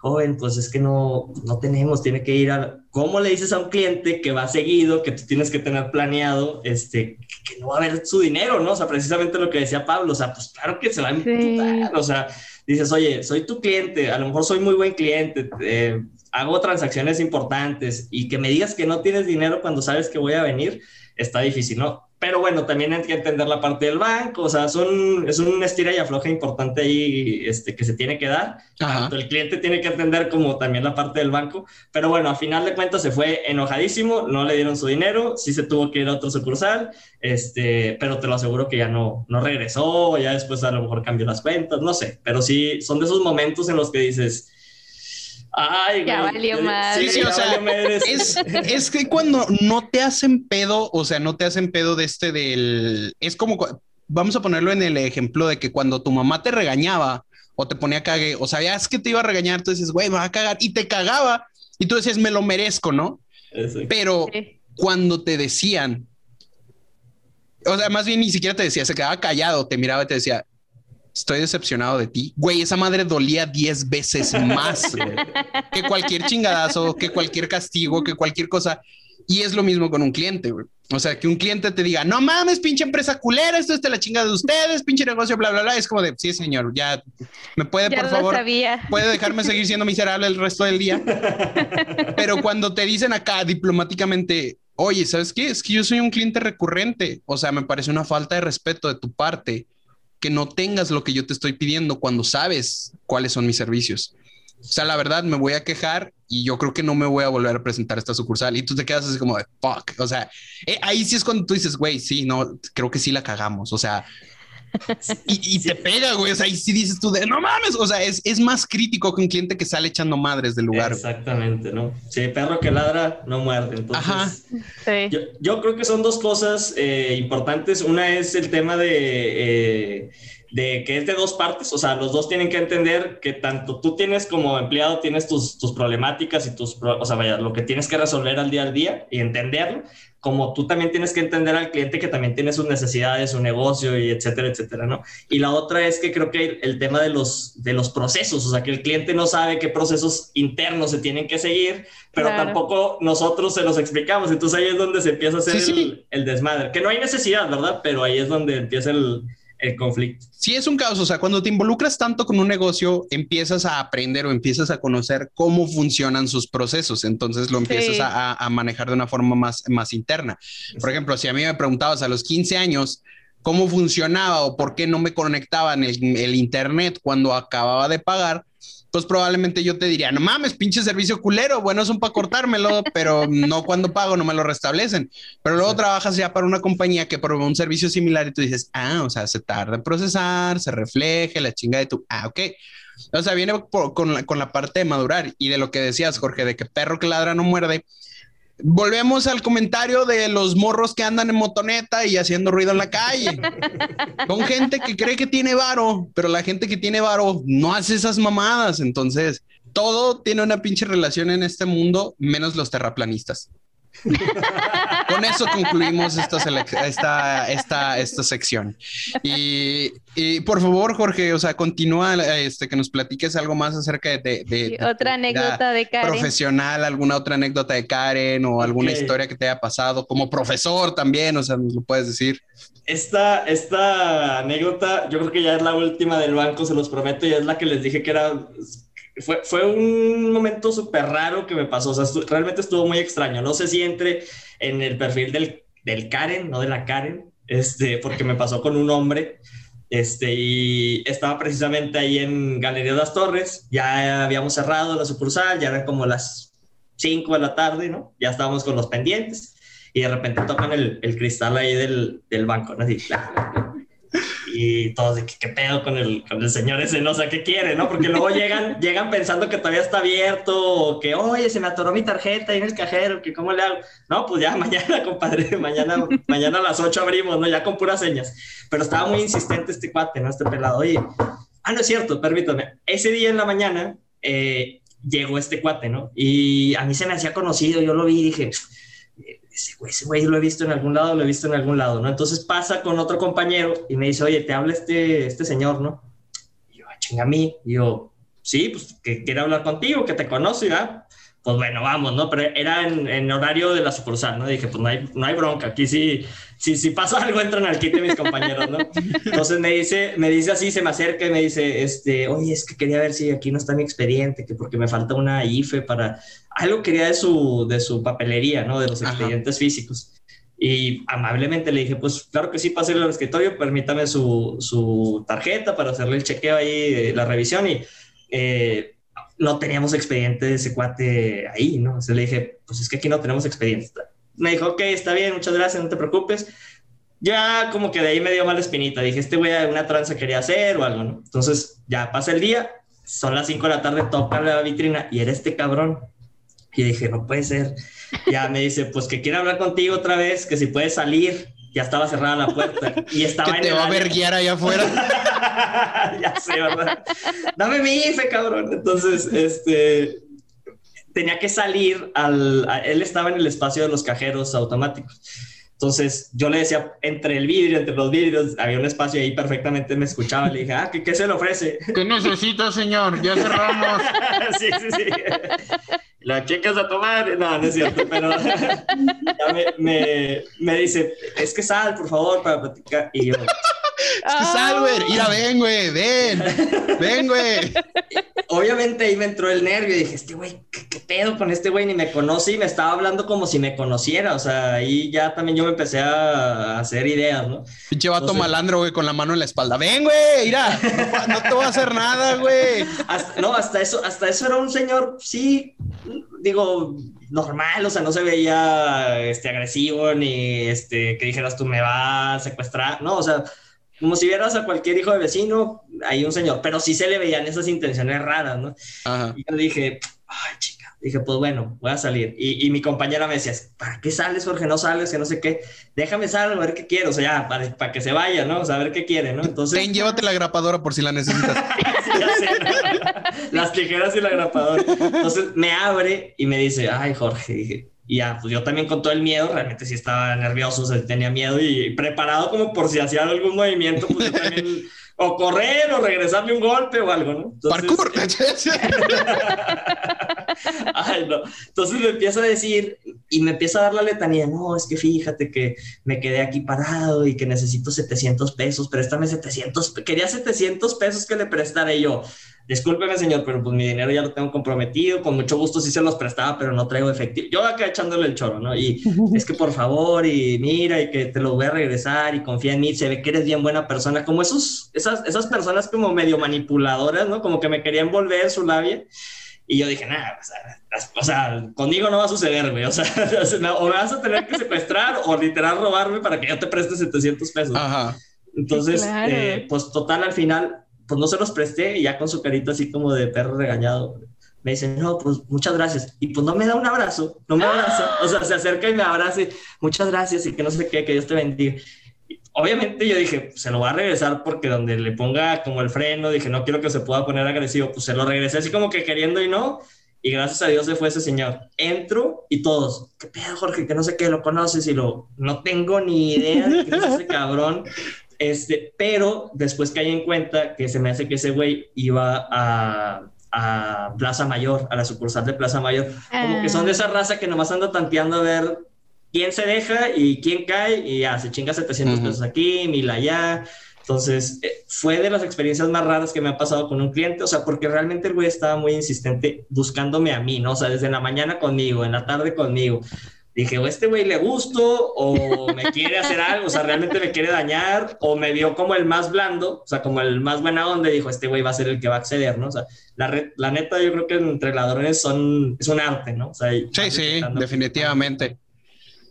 joven, pues es que no, no tenemos, tiene que ir a... ¿Cómo le dices a un cliente que va seguido, que tú tienes que tener planeado, este, que no va a haber su dinero, ¿no? O sea, precisamente lo que decía Pablo, o sea, pues claro que se va a imputar, o sea, dices, oye, soy tu cliente, a lo mejor soy muy buen cliente, eh, hago transacciones importantes y que me digas que no tienes dinero cuando sabes que voy a venir, está difícil, ¿no? Pero bueno, también hay que entender la parte del banco, o sea, son, es un estira y afloja importante ahí este, que se tiene que dar. Tanto el cliente tiene que entender como también la parte del banco. Pero bueno, a final de cuentas se fue enojadísimo, no le dieron su dinero, sí se tuvo que ir a otro sucursal, este, pero te lo aseguro que ya no, no regresó, ya después a lo mejor cambió las cuentas, no sé, pero sí son de esos momentos en los que dices, Ay, ya valió más. Sí, sí, o sea, es, es, que cuando no te hacen pedo, o sea, no te hacen pedo de este del. Es como, vamos a ponerlo en el ejemplo de que cuando tu mamá te regañaba o te ponía cague, o sabías que te iba a regañar, tú dices, güey, me va a cagar y te cagaba y tú decías, me lo merezco, ¿no? Pero cuando te decían, o sea, más bien ni siquiera te decía, se quedaba callado, te miraba y te decía, estoy decepcionado de ti. Güey, esa madre dolía 10 veces más que cualquier chingadazo, que cualquier castigo, que cualquier cosa. Y es lo mismo con un cliente, güey. O sea, que un cliente te diga, no mames, pinche empresa culera, esto es de la chingada de ustedes, pinche negocio, bla, bla, bla. Es como de, sí, señor, ya me puede, por favor, puede dejarme seguir siendo miserable el resto del día. Pero cuando te dicen acá diplomáticamente, oye, ¿sabes qué? Es que yo soy un cliente recurrente. O sea, me parece una falta de respeto de tu parte que no tengas lo que yo te estoy pidiendo cuando sabes cuáles son mis servicios. O sea, la verdad, me voy a quejar y yo creo que no me voy a volver a presentar esta sucursal. Y tú te quedas así como de fuck. O sea, eh, ahí sí es cuando tú dices, güey, sí, no, creo que sí la cagamos. O sea, y, te pega, güey. O sea, y si dices tú de no mames, o sea, es, es más crítico que un cliente que sale echando madres del lugar. Exactamente, ¿no? Sí, perro que ladra no muerde. Entonces, Ajá. Sí. Yo, creo que son dos cosas eh, importantes. Una es el tema de. Eh, de que es de dos partes, o sea, los dos tienen que entender que tanto tú tienes como empleado, tienes tus, tus problemáticas y tus, o sea, vaya, lo que tienes que resolver al día al día y entenderlo, como tú también tienes que entender al cliente que también tiene sus necesidades, su negocio y etcétera, etcétera, ¿no? Y la otra es que creo que el, tema de los, de los procesos, o sea, que el cliente no sabe qué procesos internos se tienen que seguir, pero tampoco nosotros se los explicamos, entonces ahí es donde se empieza a hacer el, el desmadre, que no hay necesidad, ¿verdad? Pero ahí es donde empieza el el conflicto. Sí, es un caos. O sea, cuando te involucras tanto con un negocio, empiezas a aprender o empiezas a conocer cómo funcionan sus procesos. Entonces lo empiezas a, manejar de una forma más, más interna. Por ejemplo, si a mí me preguntabas a los 15 años cómo funcionaba o por qué no me conectaban el, el Internet cuando acababa de pagar, pues probablemente yo te diría, no mames, pinche servicio culero, bueno, son para cortármelo, pero no cuando pago, no me lo restablecen. Pero luego trabajas ya para una compañía que provee un servicio similar y tú dices, ah, o sea, se tarda en procesar, se refleje la chinga de tu, ah, ok. O sea, viene con, la, con la parte de madurar y de lo que decías, Jorge, de que perro que ladra no muerde Volvemos al comentario de los morros que andan en motoneta y haciendo ruido en la calle. Con gente que cree que tiene varo, pero la gente que tiene varo no hace esas mamadas. Entonces, todo tiene una pinche relación en este mundo, menos los terraplanistas. Con eso concluimos esta, esta, esta, esta sección. Y, por favor, Jorge, o sea, continúa, este, que nos platiques algo más acerca de, otra anécdota de Karen. Profesional, alguna otra anécdota de Karen o alguna historia que te haya pasado como profesor también, o sea, nos lo puedes decir. Esta, esta anécdota, yo creo que ya es la última del banco, se los prometo, y es la que les dije que era fue, fue un momento súper raro que me pasó, o sea, realmente estuvo muy extraño. No sé si entre en el perfil del, del Karen, no de la Karen, este, porque me pasó con un hombre. Este, y estaba precisamente ahí en Galería de las Torres, ya habíamos cerrado la sucursal, ya eran como las 5 de la tarde, ¿no? Ya estábamos con los pendientes y de repente tocan el, el cristal ahí del, del banco, ¿no? Así, y todos de que qué pedo con el, con el señor ese, no sé qué quiere, ¿no? Porque luego llegan, llegan pensando que todavía está abierto o que, oye, se me atoró mi tarjeta en el cajero, que cómo le hago. No, pues ya mañana, compadre, mañana, mañana a las 8 abrimos, ¿no? Ya con puras señas. Pero estaba muy insistente este cuate, ¿no? Este pelado, oye, ah, no es cierto, permítame. Ese día en la mañana eh, llegó este cuate, ¿no? Y a mí se me hacía conocido, yo lo vi y dije, ese güey, ese güey lo he visto en algún lado, lo he visto en algún lado, ¿no? Entonces pasa con otro compañero y me dice, oye, te habla este, este señor, ¿no? Y yo, ah, chinga a mí. Y yo, sí, pues que quiere hablar contigo, que te conoce, ¿verdad? Pues bueno, vamos, ¿no? Pero era en, en horario de la sucursal, ¿no? dije, pues no hay, no hay bronca, aquí sí, si, si pasa algo, entran al kit de mis compañeros, ¿no? Entonces me dice, me dice así, se me acerca y me dice, este, oye, es que quería ver si aquí no está mi expediente, que porque me falta una IFE para, algo quería de su, de su papelería, ¿no? De los expedientes físicos. Y amablemente le dije, pues claro que sí, pase al escritorio, permítame su, su, tarjeta para hacerle el chequeo ahí, la revisión y... Eh, no teníamos expediente de ese cuate ahí, ¿no? Entonces le dije, pues es que aquí no tenemos expediente me dijo, ok, está bien, muchas gracias, no te preocupes. Ya como que de ahí me dio mala espinita. Dije, este güey una tranza quería hacer o algo, ¿no? Entonces ya pasa el día, son las 5 de la tarde, toca la vitrina y era este cabrón. Y dije, no puede ser. Ya me dice, pues que quiere hablar contigo otra vez, que si puede salir. Ya estaba cerrada la puerta y estaba que te va a ver guiar allá afuera. ya sé, ¿verdad? Dame mi IFE, cabrón. Entonces, este, tenía que salir al, él estaba en el espacio de los cajeros automáticos. Entonces yo le decía, entre el vidrio, entre los vidrios, había un espacio ahí perfectamente me escuchaba. Le dije, ah, ¿qué, qué se le ofrece? ¿Qué necesita, señor? Ya cerramos. sí, sí, sí. La chicas a tomar. No, no es cierto, pero me, me, me, dice, es que sal, por favor, para platicar. Y yo, que sal, güey. Mira, ven, güey, ven. Ven, güey. Obviamente ahí me entró el nervio y dije, este güey, ¿qué, pedo con este güey? Ni me conoce y me estaba hablando como si me conociera. O sea, ahí ya también yo me empecé a hacer ideas, ¿no? Pinche vato malandro, güey, con la mano en la espalda. Ven, güey, mira, no, te voy a hacer nada, güey. no, hasta eso, hasta eso era un señor, sí, digo, normal, o sea, no se veía este, agresivo ni este, que dijeras tú me vas a secuestrar, no, o sea, como si vieras a cualquier hijo de vecino, hay un señor, pero sí se le veían esas intenciones raras, ¿no? Y yo dije, ay, chica, dije, pues bueno, voy a salir. Y, mi compañera me decía, ¿para qué sales, Jorge? No sales, que no sé qué. Déjame salir, a ver qué quiero, o sea, ya, para, que se vaya, ¿no? O sea, a ver qué quiere, ¿no? Entonces... Ten, llévate la grapadora por si la necesitas. Las tijeras y la grapadora. Entonces me abre y me dice, ay, Jorge, dije, y ya, pues yo también con todo el miedo, realmente sí estaba nervioso, o tenía miedo y preparado como por si hacía algún movimiento, pues yo también, o correr o regresarle un golpe o algo, ¿no? Entonces, Ay, no. Entonces me empieza a decir y me empieza a dar la letanía, no, es que fíjate que me quedé aquí parado y que necesito 700 pesos, préstame 700, quería 700 pesos que le prestara yo discúlpeme señor, pero pues mi dinero ya lo tengo comprometido, con mucho gusto sí se los prestaba, pero no traigo efectivo. Yo acá echándole el choro, ¿no? Y es que por favor, y mira, y que te lo voy a regresar, y confía en mí, se ve que eres bien buena persona, como esos, esas, esas personas como medio manipuladoras, ¿no? Como que me querían volver su labia. Y yo dije, nada, o sea, conmigo no va a suceder, güey. O sea, o me vas a tener que secuestrar o literal robarme para que yo te preste 700 pesos. Ajá. Entonces, eh, pues total, al final, pues no se los presté y ya con su carita así como de perro regañado. Me dice, no, pues muchas gracias. Y pues no me da un abrazo, no me abraza. O sea, se acerca y me abraza y muchas gracias y que no sé qué, que Dios te bendiga. Obviamente yo dije, se lo va a regresar porque donde le ponga como el freno, dije, no quiero que se pueda poner agresivo, pues se lo regresé así como que queriendo y no. Y gracias a Dios se fue ese señor. Entro y todos, ¿qué pedo, Jorge? Que no sé qué, lo conoces y lo, no tengo ni idea de quién es ese cabrón. Este, pero después caí en cuenta que se me hace que ese güey iba a, a Plaza Mayor, a la sucursal de Plaza Mayor. Como que son de esa ah. raza que nomás anda tanteando a ver quién se deja y quién cae y ya se chinga 700 pesos aquí, mil allá. Entonces, eh, fue de las experiencias más raras que me ha pasado con un cliente, o sea, porque realmente el güey estaba muy insistente buscándome a mí, ¿no? O sea, desde la mañana conmigo, en la tarde conmigo dije, o este güey le gusto, o me quiere hacer algo, o sea, realmente me quiere dañar, o me vio como el más blando, o sea, como el más buena onda, y dijo, este güey va a ser el que va a acceder, ¿no? O sea, la, la neta, yo creo que entre ladrones son, es un arte, ¿no? O sea, sí, sí, definitivamente.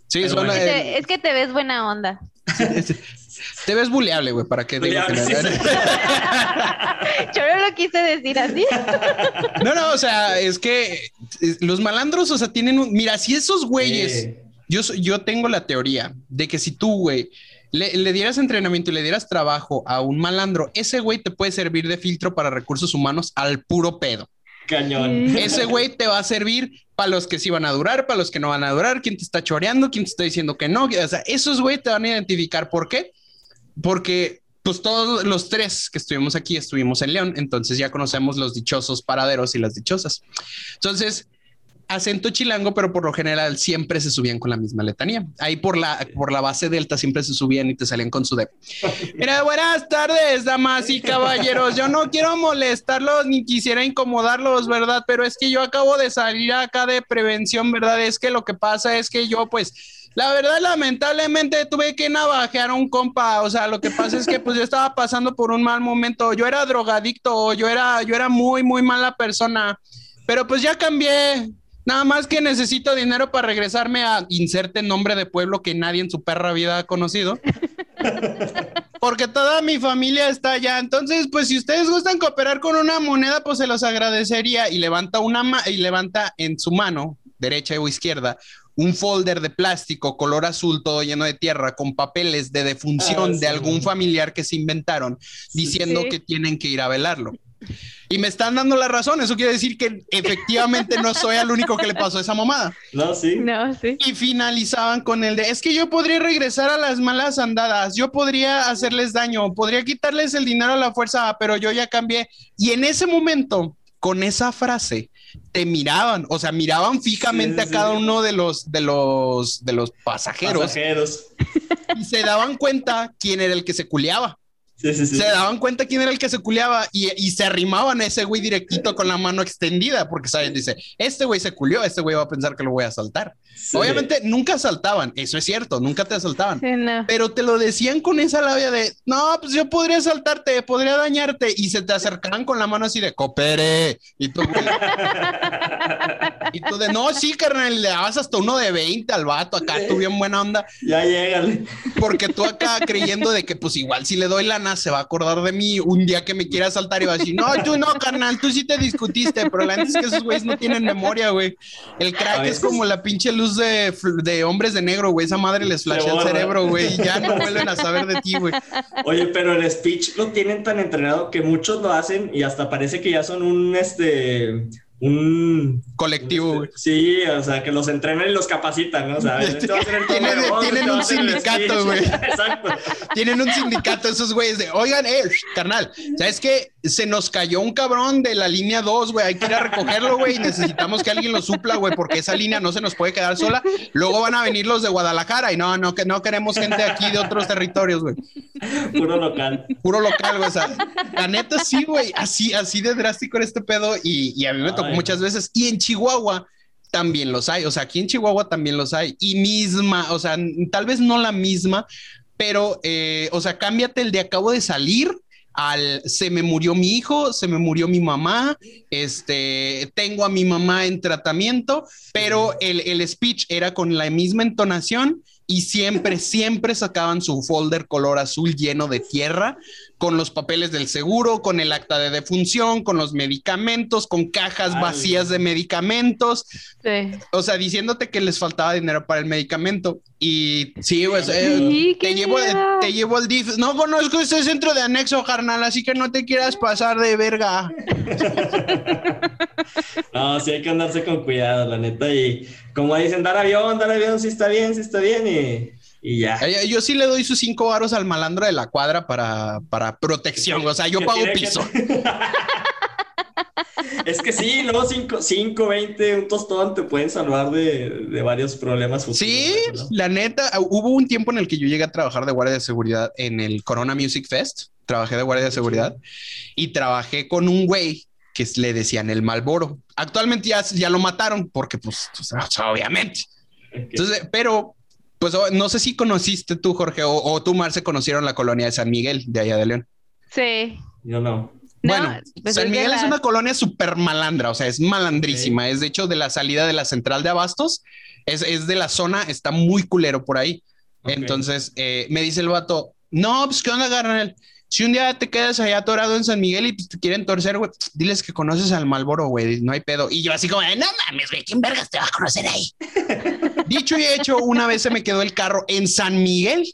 Sí, es, que te, es que te ves buena onda. Te ves buleable, güey, para que digo que no- sí, Yo no lo quise decir así. No, no, o sea, es que los malandros, o sea, tienen un. Mira, si esos güeyes. Eh, Yo, yo tengo la teoría de que si tú, güey, le, le dieras entrenamiento y le dieras trabajo a un malandro, ese güey te puede servir de filtro para recursos humanos al puro pedo. cañón. Ese güey te va a servir para los que sí van a durar, para los que no van a durar, quién te está choreando, quién te está diciendo que no. O sea, esos güey te van a identificar. ¿Por qué? Porque pues todos los tres que estuvimos aquí estuvimos en León, entonces ya conocemos los dichosos paraderos y las dichosas. Entonces, acento chilango, pero por lo general siempre se subían con la misma letanía. Ahí por la, por la base delta siempre se subían y te salían con su de. Mira, buenas tardes, damas y caballeros. Yo no quiero molestarlos ni quisiera incomodarlos, ¿verdad? Pero es que yo acabo de salir acá de prevención, ¿verdad? Es que lo que pasa es que yo, pues, la verdad, lamentablemente tuve que navajear a un compa. O sea, lo que pasa es que pues yo estaba pasando por un mal momento. Yo era drogadicto, yo era, yo era muy, muy mala persona. Pero pues ya cambié. Nada más que necesito dinero para regresarme a inserte nombre de pueblo que nadie en su perra vida ha conocido. Porque toda mi familia está allá. Entonces, pues si ustedes gustan cooperar con una moneda, pues se los agradecería. Y levanta una ma- y levanta en su mano, derecha o izquierda, un folder de plástico color azul, todo lleno de tierra, con papeles de defunción Ah, sí. de algún familiar que se inventaron, diciendo Sí. que tienen que ir a velarlo. Y me están dando la razón. Eso quiere decir que efectivamente no soy el único que le pasó esa mamada. No, sí. No, sí. Y finalizaban con el de, es que yo podría regresar a las malas andadas, yo podría hacerles daño, podría quitarles el dinero a la fuerza, pero yo ya cambié. Y en ese momento, con esa frase, te miraban, o sea, miraban fijamente Sí, sí, a cada uno de los, de los, de los pasajeros Pasajeros. y se daban cuenta quién era el que se culeaba. Sí, sí, sí. Se daban cuenta quién era el que se culeaba y, y se arrimaban a ese güey directito con la mano extendida, porque saben, dice, este güey se culió, este güey va a pensar que lo voy a asaltar. Sí. Obviamente nunca asaltaban, eso es cierto, nunca te asaltaban. Sí, no. Pero te lo decían con esa labia de, no, pues yo podría asaltarte, podría dañarte. Y se te acercaban con la mano así de, coopere. Y tú, güey, y tú de, no, sí, carnal, le dabas hasta uno de 20 al vato acá, tú bien buena onda. Ya llégale. Porque tú acá creyendo de que, pues igual si le doy se va a acordar de mí un día que me quiera asaltar y va a decir, no, tú no, carnal, tú sí te discutiste. Pero la neta es que esos güeyes no tienen memoria, güey. El crack es como la pinche luz de, de hombres de negro, güey. Esa madre les flashea el cerebro, güey. Y ya no vuelven a saber de ti, güey. Oye, pero el speech lo tienen tan entrenado que muchos lo hacen y hasta parece que ya son un, este, un... Colectivo, güey. Sí, o sea, que los entrenan y los capacitan, ¿no? O sea, este Tienen- tienen un sindicato, güey. Exacto. Tienen un sindicato esos güeyes de, oigan, eh, carnal, ¿sabes qué? Se nos cayó un cabrón de la línea 2, güey, hay que ir a recogerlo, güey, y necesitamos que alguien lo supla, güey, porque esa línea no se nos puede quedar sola. Luego van a venir los de Guadalajara y no, no, que no queremos gente aquí de otros territorios, güey. Puro local. Puro local, güey. O sea, la neta sí, güey, así, así de drástico era este pedo y, y a mí me tocó Ay. muchas veces. Y en Chihuahua también los hay, o sea, aquí en Chihuahua también los hay. Y misma, o sea, tal vez no la misma, pero, eh, o sea, cámbiate el de acabo de salir al se me murió mi hijo, se me murió mi mamá, este, tengo a mi mamá en tratamiento, pero el, el speech era con la misma entonación y siempre, siempre sacaban su folder color azul lleno de tierra con los papeles del seguro, con el acta de defunción, con los medicamentos, con cajas Ay. vacías de medicamentos, Sí. o sea, diciéndote que les faltaba dinero para el medicamento. Y sí, pues, eh, Sí, te, llevo, te llevo al DIF. No conozco este centro de anexo, carnal, así que no te quieras pasar de verga. No, sí hay que andarse con cuidado, la neta. Y como dicen, dar avión, dar avión, sí está bien, sí está bien. Y, y ya. Eh, Yo sí le doy sus cinco varos al malandro de la cuadra para, para protección. O sea, yo pago tiene que- piso. Es que sí, luego 5, 5, 20, un tostón te pueden salvar de, de varios problemas futuros. Sí, ¿no? la neta, hubo un tiempo en el que yo llegué a trabajar de guardia de seguridad en el Corona Music Fest. Trabajé de guardia de seguridad y trabajé con un güey que le decían el Malboro. Actualmente ya, ya lo mataron porque, pues, o sea, obviamente. Ok. Entonces, pero, pues, oh, no sé si conociste tú, Jorge, o, o tú, Mar, se conocieron la colonia de San Miguel, de allá de León. Sí. Yo no. No, bueno, pues San Miguel es la- una colonia súper malandra, o sea, es malandrísima. Es de hecho de la salida de la central de Abastos, es, es de la zona, está muy culero por ahí. Entonces eh, me dice el vato, no, pues qué onda, carnal. Si un día te quedas allá atorado en San Miguel y pues, te quieren torcer, güey, diles que conoces al Malboro, güey, no hay pedo. Y yo así como, no mames, güey, ¿quién vergas te va a conocer ahí? Dicho y hecho, una vez se me quedó el carro en San Miguel,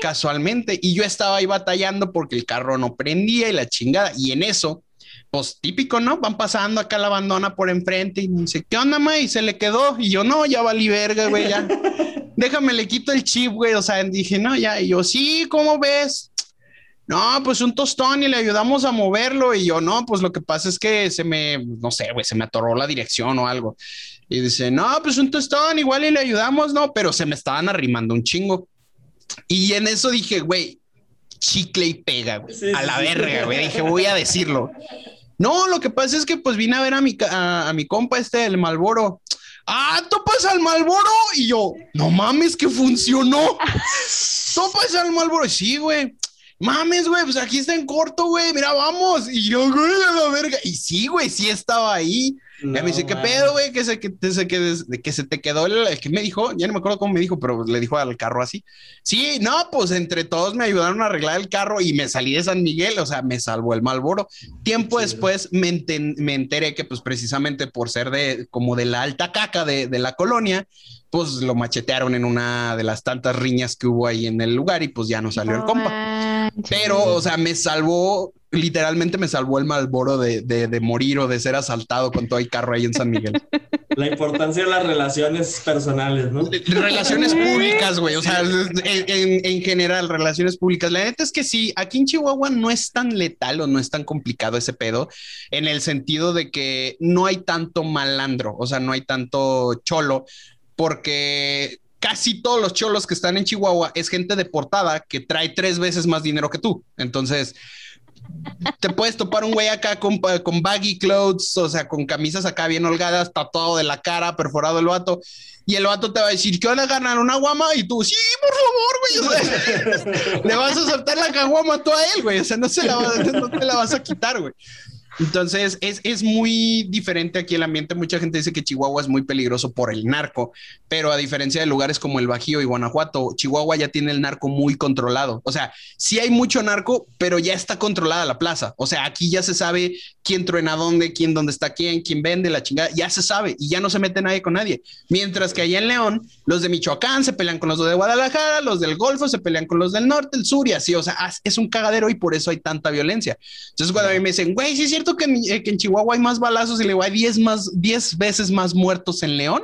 casualmente, y yo estaba ahí batallando porque el carro no prendía y la chingada. Y en eso, pues típico, ¿no? Van pasando acá la abandona por enfrente y me dice, ¿qué onda, ma? Y se le quedó. Y yo, no, ya valí verga, güey, ya. Déjame, le quito el chip, güey. O sea, dije, no, ya. Y yo, sí, ¿cómo ves? No, pues un tostón y le ayudamos a moverlo. Y yo, no, pues lo que pasa es que se me, no sé, güey, se me atoró la dirección o algo. Y dice, no, pues un tostón, igual y le ayudamos, no, pero se me estaban arrimando un chingo. Y en eso dije, güey, chicle y pega, güey, a la verga, güey. Dije, voy a decirlo. No, lo que pasa es que pues vine a ver a mi, a, mi compa este, el Malboro. Ah, topas al Malboro. Y yo, no mames, que funcionó. topas al Malboro. Sí, güey. Mames, güey, pues aquí está en corto, güey. Mira, vamos. Y yo, güey, a la verga. Y sí, güey, sí estaba ahí me dice, ¿qué pedo, güey? Que se, que, se, que, se te quedó el, que me dijo, ya no me acuerdo cómo me dijo, pero le dijo al carro así. Sí, no, pues entre todos me ayudaron a arreglar el carro y me salí de San Miguel, o sea, me salvó el Malboro. Tiempo después me, me, enteré que, pues precisamente por ser de como de la alta caca de, de la colonia, pues lo machetearon en una de las tantas riñas que hubo ahí en el lugar y pues ya no salió el compa. Pero, o sea, me salvó literalmente me salvó el Malboro de, de, morir o de ser asaltado con todo el carro ahí en San Miguel. La importancia de las relaciones personales, ¿no? Relaciones públicas, güey. O sea, en, en, general, relaciones públicas. La neta es que sí, aquí en Chihuahua no es tan letal o no es tan complicado ese pedo, en el sentido de que no hay tanto malandro, o sea, no hay tanto cholo, porque casi todos los cholos que están en Chihuahua es gente deportada que trae tres veces más dinero que tú. Entonces, te puedes topar un güey acá con, con baggy clothes, o sea, con camisas acá bien holgadas, tatuado de la cara, perforado el vato. Y el vato te va a decir, ¿qué van a ganar una guama? Y tú, sí, por favor, güey. le vas a soltar la caguama tú a él, güey. O sea, no, se la, no te la vas a quitar, güey. Entonces, es, es, muy diferente aquí el ambiente. Mucha gente dice que Chihuahua es muy peligroso por el narco, pero a diferencia de lugares como el Bajío y Guanajuato, Chihuahua ya tiene el narco muy controlado. O sea, sí hay mucho narco, pero ya está controlada la plaza. O sea, aquí ya se sabe quién truena dónde, quién dónde está quién, quién vende la chingada, ya se sabe y ya no se mete nadie con nadie. Mientras que allá en León, los de Michoacán se pelean con los de Guadalajara, los del Golfo se pelean con los del norte, el sur y así. O sea, es un cagadero y por eso hay tanta violencia. Entonces, cuando a mí me dicen, güey, sí es cierto que en, eh, que en Chihuahua hay más balazos y le hay 10 más, 10 veces más muertos en León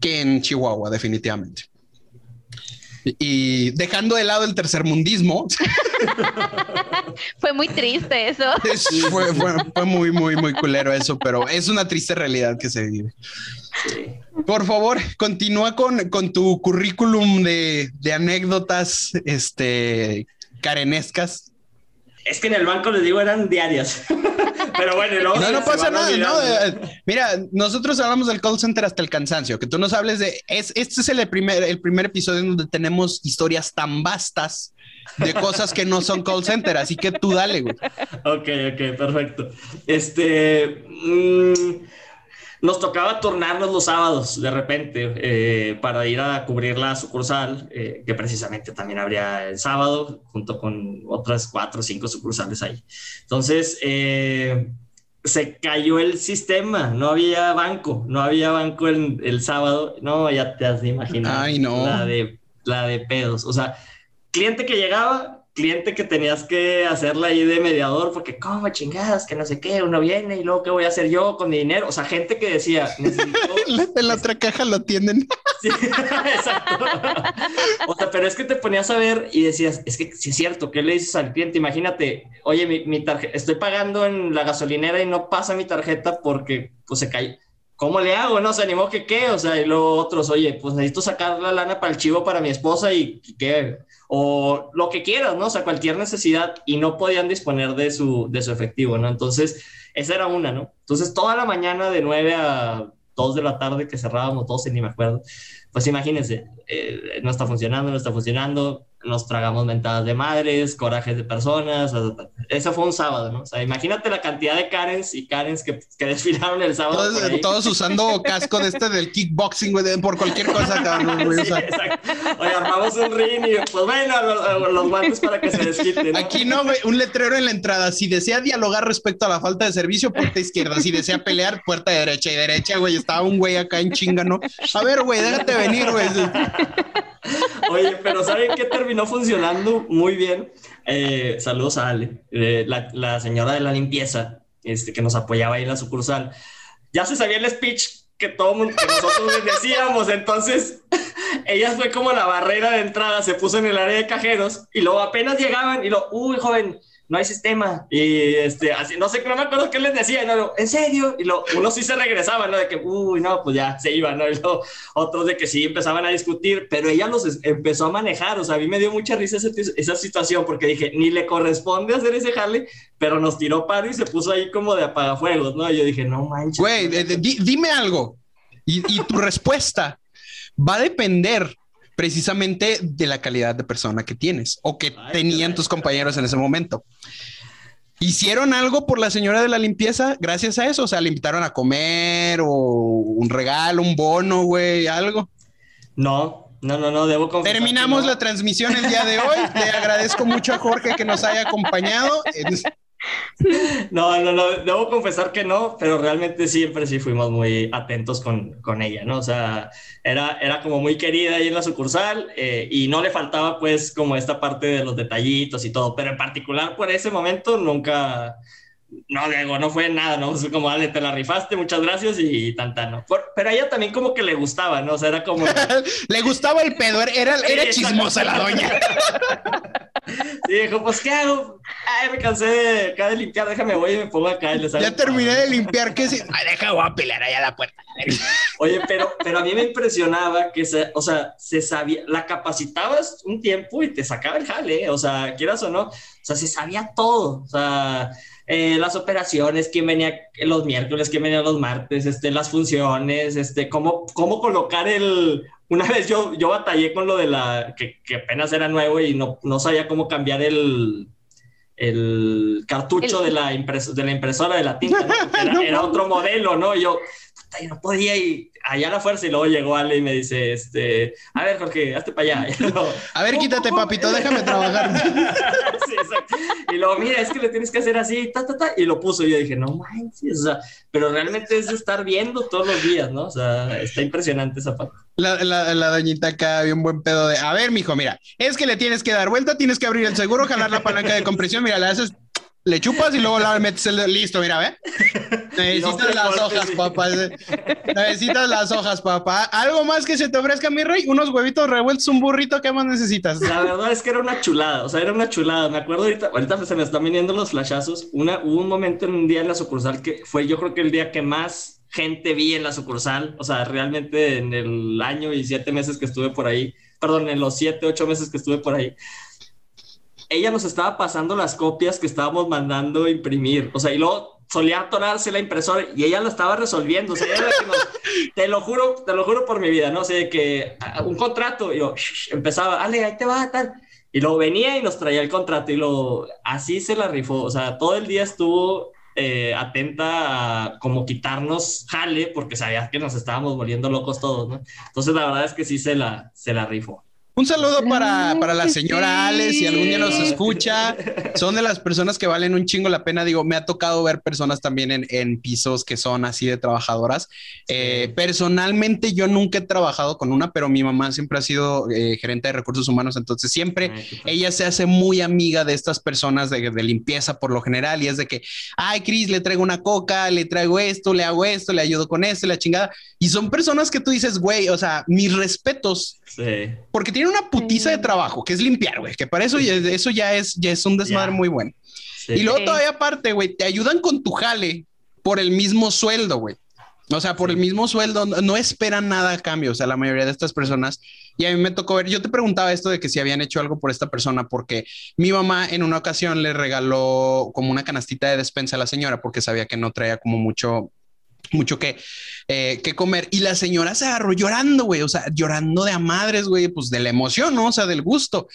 que en Chihuahua, definitivamente. Y dejando de lado el tercermundismo. fue muy triste eso. fue, muy, muy, muy culero eso, pero es una triste realidad que se vive. Por favor, continúa con, con tu currículum de, de anécdotas este, carenescas es que en el banco les digo eran diarias. Pero bueno, no, no pasa nada. No, eh, mira, nosotros hablamos del call center hasta el cansancio. Que tú nos hables de. Es, este es el primer, el primer episodio en donde tenemos historias tan vastas de cosas que no son call center. Así que tú dale, güey. Ok, ok, perfecto. Este. Mmm, nos tocaba turnarnos los sábados de repente eh, para ir a cubrir la sucursal, eh, que precisamente también habría el sábado, junto con otras cuatro o cinco sucursales ahí. Entonces, eh, se cayó el sistema, no había banco, no había banco el, el sábado, no, ya te has de imaginar. Ay, no. La de, la de pedos, o sea, cliente que llegaba, cliente que tenías que hacerla ahí de mediador, porque como chingadas, que no sé qué, uno viene y luego qué voy a hacer yo con mi dinero. O sea, gente que decía, necesito... en la otra caja lo tienen. sí, exacto. o sea, pero es que te ponías a ver y decías, es que si es cierto, ¿qué le dices al cliente? Imagínate, oye, mi, mi tarjeta, estoy pagando en la gasolinera y no pasa mi tarjeta porque pues se cae. ¿Cómo le hago? No se animó que qué, o sea, y luego otros, oye, pues necesito sacar la lana para el chivo para mi esposa y qué, o lo que quieras, ¿no? O sea, cualquier necesidad y no podían disponer de su, de su efectivo, ¿no? Entonces, esa era una, ¿no? Entonces, toda la mañana de 9 a 2 de la tarde que cerrábamos 12, ni me acuerdo, pues imagínense, eh, no está funcionando, no está funcionando, nos tragamos mentadas de madres, corajes de personas. Eso fue un sábado, ¿no? O sea, imagínate la cantidad de Karens y Karens que, que desfilaron el sábado. Todos, usando casco de este del kickboxing, güey, por cualquier cosa, cabrón, güey. Sí, exacto. Oye, armamos un ring y pues bueno, los, los guantes para que se desquiten. Aquí no, güey, un letrero en la entrada. Si desea dialogar respecto a la falta de servicio, puerta izquierda. Si desea pelear, puerta derecha y derecha, güey. Estaba un güey acá en chinga, ¿no? A ver, güey, déjate venir, güey. Oye, pero ¿saben qué terminó funcionando muy bien? Eh, saludos a Ale, eh, la, señora de la limpieza, este, que nos apoyaba ahí en la sucursal. Ya se sabía el speech que todo mundo, que nosotros les decíamos, entonces ella fue como la barrera de entrada, se puso en el área de cajeros y luego apenas llegaban y lo, uy, joven, no hay sistema. Y este, así, no sé, no me acuerdo qué les decía, no, en serio. Y lo, unos sí se regresaban, ¿no? De que, uy, no, pues ya se iban, ¿no? Y luego, otros de que sí empezaban a discutir, pero ella los empezó a manejar. O sea, a mí me dio mucha risa esa, esa situación porque dije, ni le corresponde hacer ese jale, pero nos tiró paro y se puso ahí como de apagafuegos, ¿no? Y yo dije, no manches. Güey, dime algo. Y tu respuesta va a depender precisamente de la calidad de persona que tienes o que tenían tus compañeros en ese momento. ¿Hicieron algo por la señora de la limpieza gracias a eso? O sea, le invitaron a comer o un regalo, un bono, güey, algo. No, no, no, no, debo confesar. Terminamos la transmisión el día de hoy. Le agradezco mucho a Jorge que nos haya acompañado. No, no, no, debo confesar que no, pero realmente siempre sí fuimos muy atentos con, con ella, ¿no? O sea, era, era como muy querida ahí en la sucursal eh, y no le faltaba pues como esta parte de los detallitos y todo, pero en particular por ese momento nunca, no, Diego, no fue nada, ¿no? Como, dale, te la rifaste, muchas gracias y tanta, ¿no? pero a ella también como que le gustaba, ¿no? O sea, era como... le gustaba el pedo, era, era chismosa la doña. sí, dijo, pues, ¿qué hago? Ay, me cansé de, acá de limpiar, déjame, voy y me pongo acá y Ya terminé de limpiar, ¿qué si? Ay, deja, voy a pelear allá a la puerta. Oye, pero, pero a mí me impresionaba que, se, o sea, se sabía, la capacitabas un tiempo y te sacaba el jale, ¿eh? o sea, quieras o no, o sea, se sabía todo, o sea eh, las operaciones, quién venía los miércoles, quién venía los martes, este, las funciones, este, cómo, cómo colocar el... Una vez yo, yo batallé con lo de la... que, que apenas era nuevo y no, no sabía cómo cambiar el, el cartucho De, la de la impresora de la tinta, era, era, otro modelo, ¿no? yo, puta, yo no podía ir allá a la fuerza y luego llegó Ale y me dice, este, a ver, Jorge, hazte para allá. a ver, quítate, papito, déjame trabajar. sí. Y luego, mira, es que le tienes que hacer así, ta, ta, ta, y lo puso. Y yo dije, no manches, o sea, pero realmente es estar viendo todos los días, ¿no? O sea, está impresionante esa parte. La, la, la doñita acá había un buen pedo de, a ver, mijo, mira, es que le tienes que dar vuelta, tienes que abrir el seguro, jalar la palanca de compresión, mira, le haces le chupas y luego la metes el listo, mira, ve. Necesitas las hojas, papá. Necesitas las hojas, papá. Algo más que se te ofrezca, mi rey, unos huevitos revueltos, un burrito, ¿qué más necesitas? La verdad es que era una chulada, o sea, era una chulada. Me acuerdo ahorita, ahorita se me están viniendo los flashazos. Una, hubo un momento en un día en la sucursal que fue, yo creo que el día que más gente vi en la sucursal, o sea, realmente en el año y siete meses que estuve por ahí, perdón, en los siete, ocho meses que estuve por ahí ella nos estaba pasando las copias que estábamos mandando imprimir. O sea, y luego solía atorarse la impresora y ella lo estaba resolviendo. O sea, te lo juro, te lo juro por mi vida, ¿no? O sea, que ah, un contrato, y yo empezaba, Ale, ahí te va, tal. Y luego venía y nos traía el contrato y lo así se la rifó. O sea, todo el día estuvo eh, atenta a como quitarnos jale porque sabía que nos estábamos volviendo locos todos, ¿no? Entonces, la verdad es que sí se la, se la rifó. Un saludo para, para la señora Ale, si algún día nos escucha. Son de las personas que valen un chingo la pena. Digo, me ha tocado ver personas también en, en pisos que son así de trabajadoras. Eh, personalmente, yo nunca he trabajado con una, pero mi mamá siempre ha sido eh, gerente de recursos humanos. Entonces, siempre ella se hace muy amiga de estas personas de, de, limpieza por lo general. Y es de que, ay, Cris, le traigo una coca, le traigo esto, le hago esto, le ayudo con esto, la chingada. Y son personas que tú dices, güey, o sea, mis respetos. Sí. Porque tiene una putiza de trabajo, que es limpiar, güey, que para eso, eso ya es, ya es un desmadre muy bueno. Y luego todavía aparte, güey, te ayudan con tu jale por el mismo sueldo, güey. O sea, por el mismo sueldo, no esperan nada a cambio. O sea, la mayoría de estas personas, y a mí me tocó ver, yo te preguntaba esto de que si habían hecho algo por esta persona, porque mi mamá en una ocasión le regaló como una canastita de despensa a la señora, porque sabía que no traía como mucho, mucho que, eh, que comer. Y la señora se agarró llorando, güey, o sea, llorando de a madres, güey, pues de la emoción, ¿no? O sea, del gusto.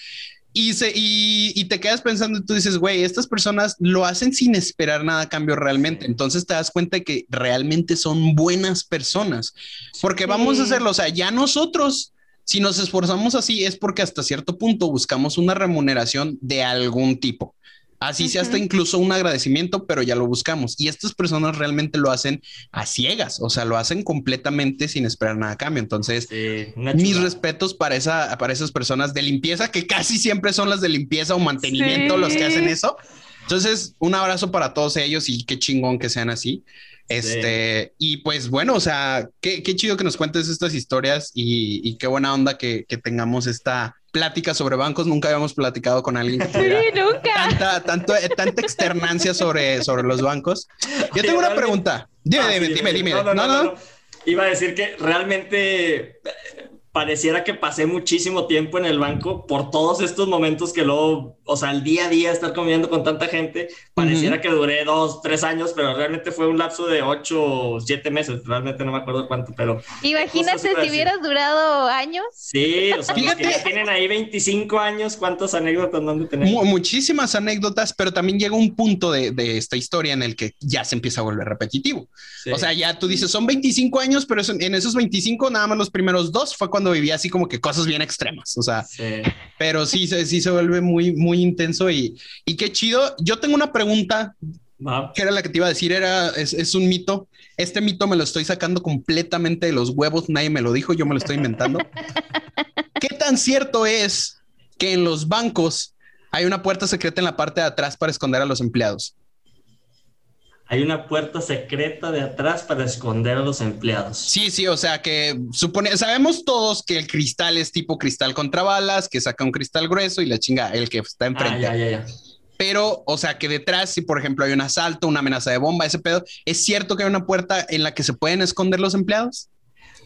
Y, se, y, y, te quedas pensando y tú dices, güey, estas personas lo hacen sin esperar nada a cambio realmente. Entonces te das cuenta de que realmente son buenas personas. Porque vamos a hacerlo, o sea, ya nosotros, si nos esforzamos así, es porque hasta cierto punto buscamos una remuneración de algún tipo. Así sea hasta incluso un agradecimiento, pero ya lo buscamos. Y estas personas realmente lo hacen a ciegas, o sea, lo hacen completamente sin esperar nada a cambio. Entonces, mis respetos para, esa, para esas personas de limpieza, que casi siempre son las de limpieza o mantenimiento los que hacen eso. Entonces, un abrazo para todos ellos y qué chingón que sean así. Este, y pues bueno, o sea, qué, qué, chido que nos cuentes estas historias y, y qué buena onda que, que tengamos esta, plática sobre bancos. Nunca habíamos platicado con alguien que tuviera Tanta, tanto, eh, tanta externancia sobre, sobre los bancos. Yo tengo una pregunta. Dime, ah, dime, dime, dime. no, no, Iba a decir que realmente pareciera que pasé muchísimo tiempo en el banco por todos estos momentos que luego, o sea, el día a día estar comiendo con tanta gente, pareciera que duré dos, tres años, pero realmente fue un lapso de ocho o siete meses, realmente no me acuerdo cuánto, pero... Imagínate si hubieras durado años. Sí, o sea, Fíjate. que ya tienen ahí 25 años, ¿cuántas anécdotas no han tener? Muchísimas anécdotas, pero también llega un punto de, de, esta historia en el que ya se empieza a volver repetitivo. O sea, ya tú dices, son 25 años, pero en esos 25 nada más los primeros dos fue cuando vivía así como que cosas bien extremas, o sea, pero sí, sí se vuelve muy, muy intenso y, y qué chido. Yo tengo una pregunta que era la que te iba a decir, era, es, es, un mito. Este mito me lo estoy sacando completamente de los huevos, nadie me lo dijo, yo me lo estoy inventando. ¿Qué tan cierto es que en los bancos hay una puerta secreta en la parte de atrás para esconder a los empleados? Hay una puerta secreta de atrás para esconder a los empleados. Sí, sí, o sea que supone, sabemos todos que el cristal es tipo cristal contra balas, que saca un cristal grueso y la chinga, el que está enfrente. Ah, ya, ya, ya. Pero, o sea, que detrás, si por ejemplo hay un asalto, una amenaza de bomba, ese pedo, ¿es cierto que hay una puerta en la que se pueden esconder los empleados?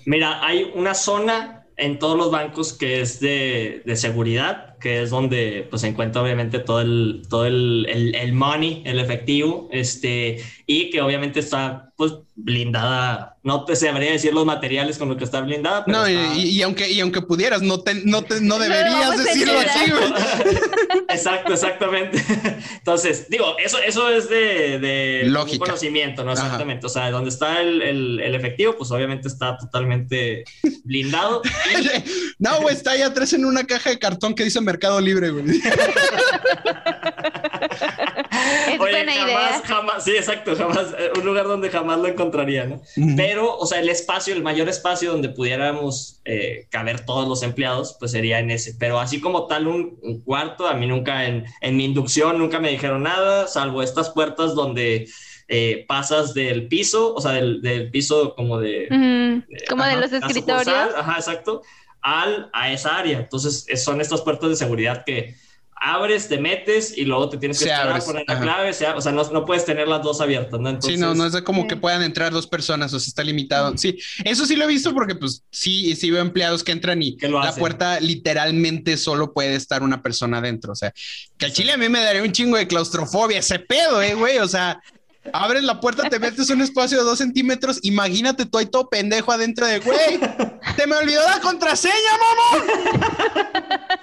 Mira, hay una zona en todos los bancos que es de, de seguridad que es donde pues, se encuentra obviamente todo el, todo el, el, el, money, el efectivo, este, y que obviamente está pues blindada, no te sabría decir los materiales con los que está blindada. no, y, aunque, y aunque pudieras, no, te, no, te, no deberías decirlo así. Exacto, exactamente. Entonces, digo, eso, eso es de, de conocimiento, ¿no? Exactamente. O sea, donde está el, el, efectivo, pues obviamente está totalmente blindado. no, güey, está ahí atrás en una caja de cartón que dice Mercado Libre, güey. Es buena idea. Jamás, sí, exacto, jamás, eh, un lugar donde jamás lo encontraría, ¿no? Pero, o sea, el espacio, el mayor espacio donde pudiéramos eh, caber todos los empleados, pues sería en ese. Pero así como tal, un, cuarto, a mí nunca en, en, mi inducción nunca me dijeron nada, salvo estas puertas donde eh, pasas del piso, o sea, del, del piso como de... como de los escritorios. ajá, exacto al, a esa área. Entonces, son estas puertas de seguridad que abres, te metes y luego te tienes que esperar, poner la clave, o sea, no, puedes tener las dos abiertas, ¿no? sí, no, no es como que puedan entrar dos personas, o sea, está limitado. Sí, eso sí lo he visto porque pues sí, sí veo empleados que entran y la puerta literalmente solo puede estar una persona dentro, o sea, que al chile a mí me daría un chingo de claustrofobia ese pedo, eh, güey, o sea, abres la puerta, te metes un espacio de dos centímetros. Imagínate tú ahí todo pendejo adentro de, güey, te me olvidó la contraseña, mamá.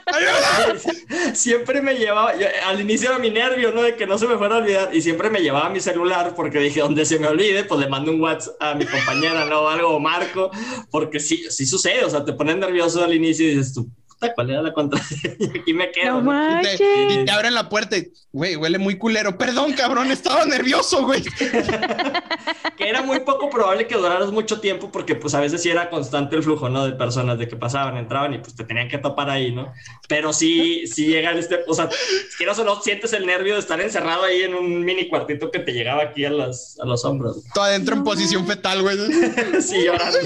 Siempre me llevaba, al inicio era mi nervio, ¿no? De que no se me fuera a olvidar. Y siempre me llevaba mi celular porque dije, donde se me olvide, pues le mando un WhatsApp a mi compañera, ¿no? Algo, Marco, porque sí, sí sucede, o sea, te pones nervioso al inicio y dices tú, ¿cuál era la contraseña? Aquí me quedo. y, te, abren la puerta y, güey, huele muy culero. Perdón, cabrón, estaba nervioso, güey. que era muy poco probable que duraras mucho tiempo porque, pues, a veces sí era constante el flujo, ¿no? De personas de que pasaban, entraban y, pues, te tenían que topar ahí, ¿no? Pero sí, sí llega este, o sea, quieras o no, sientes el nervio de estar encerrado ahí en un mini cuartito que te llegaba aquí a, las, a los hombros. Todo adentro en posición fetal, güey. sí, llorando.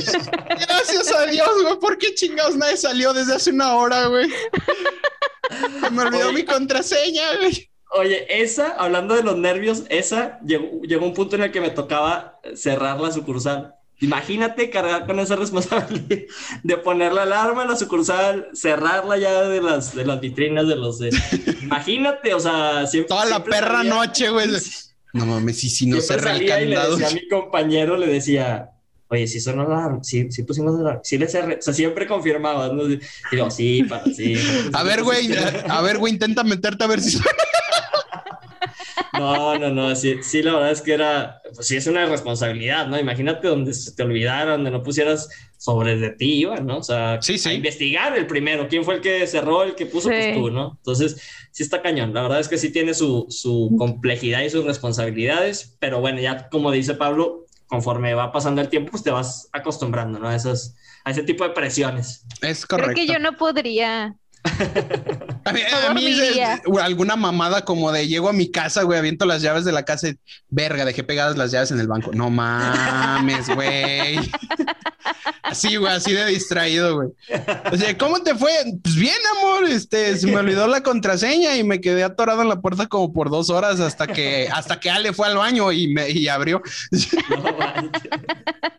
Gracias a Dios, güey. ¿Por qué chingados nadie salió desde hace una hora? Ahora, güey. Me olvidó mi contraseña, güey. Oye, esa, hablando de los nervios, esa llegó, llegó un punto en el que me tocaba cerrar la sucursal. Imagínate cargar con esa responsabilidad de poner la alarma en la sucursal, cerrarla ya de las, de las vitrinas de los de... Imagínate, o sea, siempre... Toda la perra noche, güey. No mames, y si no cerra el candado. Y le decía a mi compañero, le decía, oye, si sonó la, sí, sí pusimos la, sí le cerré, o sea, siempre confirmaba, ¿no? Y digo, sí, para, sí. A ver, güey, a ver, güey, intenta meterte a ver si suena. No, no, no, sí, sí, la verdad es que era, pues sí es una responsabilidad, ¿no? Imagínate donde se te olvidara, donde no pusieras sobre de ti, ¿no? O sea, sí, sí. a investigar el primero, quién fue el que cerró, el que puso, pues tú, ¿no? Entonces, sí está cañón, la verdad es que sí tiene su, su complejidad y sus responsabilidades, pero bueno, ya como dice Pablo, conforme va pasando el tiempo, pues te vas acostumbrando, ¿no? A, esos, a ese tipo de presiones. Es correcto. Creo que yo no podría. A mí, a mí alguna mamada como de llego a mi casa, güey, aviento las llaves de la casa y verga, dejé pegadas las llaves en el banco. No mames, güey. Así, güey, así de distraído, güey. O sea, ¿cómo te fue? Pues bien, amor. Este, se me olvidó la contraseña y me quedé atorado en la puerta como por dos horas hasta que, hasta que Ale fue al baño y me y abrió.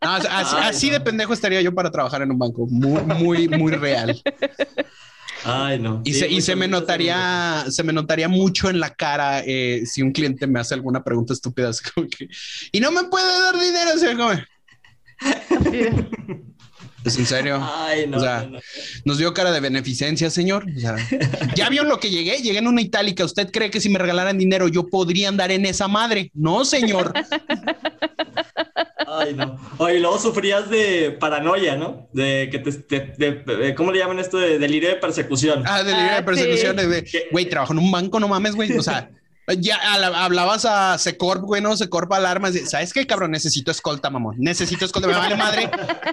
No, así, así de pendejo estaría yo para trabajar en un banco. Muy, muy, muy real. Ay, no. Y, se, y se me notaría, se me notaría mucho en la cara eh, si un cliente me hace alguna pregunta estúpida, así como que, y no me puede dar dinero, como, ¿Es en serio? Ay, no, o sea, no, no. nos dio cara de beneficencia, señor. O sea, ya vio lo que llegué. Llegué en una itálica. ¿Usted cree que si me regalaran dinero yo podría andar en esa madre? No, señor. Ay, no. Oye, luego sufrías de paranoia, ¿no? De que te, te- de- de- ¿cómo le llaman esto? De delirio de persecución. Ah, delirio Ah, de persecución. sí. de- Güey, trabajo en un banco, no mames, güey. O sea, ya hablabas a Secorp, güey, no, Secorp alarmas. ¿Sabes qué, cabrón? Necesito escolta, mamón. Necesito escolta. Me vale madre.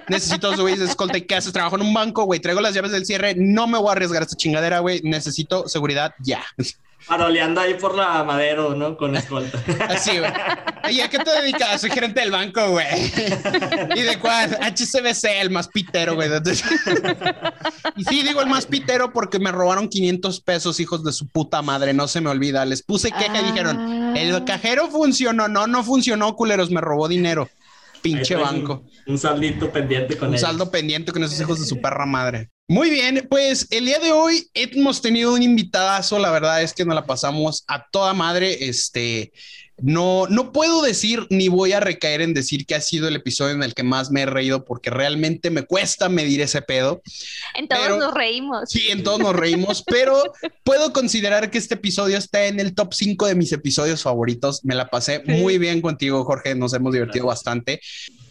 Necesito güey de escolta. ¿Y qué haces? Trabajo en un banco, güey. Traigo las llaves del cierre. No me voy a arriesgar a esta chingadera, güey. Necesito seguridad ya. Paroleando ahí por la madero, ¿no? Con escolta. Así, güey. Oye, ¿a qué te dedicas? Soy gerente del banco, güey. ¿Y de cuál? HCBC, el más pitero, güey. Y sí, digo el más pitero porque me robaron 500 pesos, hijos de su puta madre. No se me olvida. Les puse queja y dijeron, el cajero funcionó. No, no funcionó, culeros. Me robó dinero. Pinche un- banco. Un, saldito pendiente con Un ellos. saldo pendiente con esos hijos de su perra madre. Muy bien, pues el día de hoy hemos tenido un invitadazo. La verdad es que nos la pasamos a toda madre. Este no, no puedo decir ni voy a recaer en decir que ha sido el episodio en el que más me he reído porque realmente me cuesta medir ese pedo. En todos Pero- nos reímos. Sí, en todos nos reímos, pero puedo considerar que este episodio está en el top 5 de mis episodios favoritos. Me la pasé Sí. muy bien contigo, Jorge. Nos hemos divertido bastante.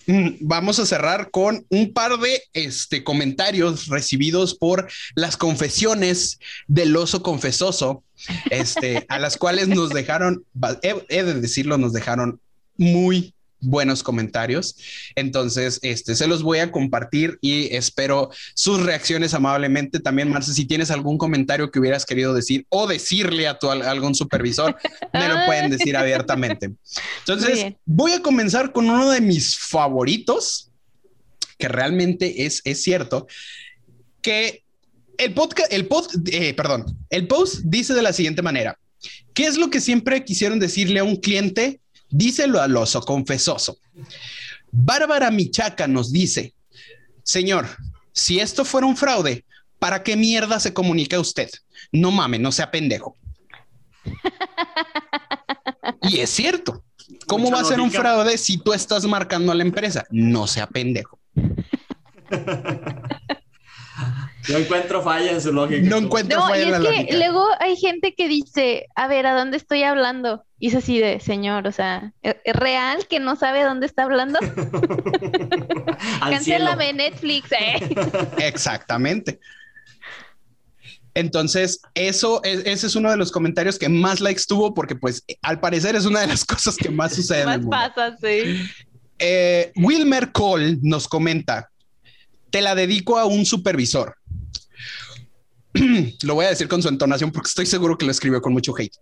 Mm, Vamos a cerrar con un par de este, comentarios recibidos por las confesiones del oso confesoso, este, a las cuales nos dejaron, he, he de decirlo, nos dejaron muy buenos comentarios. Entonces, este, se los voy a compartir y espero sus reacciones amablemente. También, Marce, si tienes algún comentario que hubieras querido decir o decirle a tu a algún supervisor, me lo pueden decir abiertamente. Entonces, voy a comenzar con uno de mis favoritos, que realmente es, es cierto, que el podcast, el pod, eh, perdón, el post dice de la siguiente manera. ¿Qué es lo que siempre quisieron decirle a un cliente? Díselo al oso confesoso. Bárbara Michaca nos dice, señor, si esto fuera un fraude, ¿para qué mierda se comunica usted? No mames, no sea pendejo. y es cierto. ¿Cómo Mucha va a ser un fraude si tú estás marcando a la empresa? No sea pendejo. No encuentro falla en su lógica. No encuentro No, falla y en es la que lógica. luego hay gente que dice, a ver, ¿a dónde estoy hablando? Y es así de, señor, o sea, ¿es es real que no sabe a dónde está hablando? Cancélame Netflix, eh. Exactamente. Entonces, eso es, ese es uno de los comentarios que más likes tuvo porque, pues, al parecer es una de las cosas que más sucede en el Más mundo. pasa, sí. Eh, Wilmer Cole nos comenta, te la dedico a un supervisor. lo voy a decir con su entonación porque estoy seguro que lo escribió con mucho hate.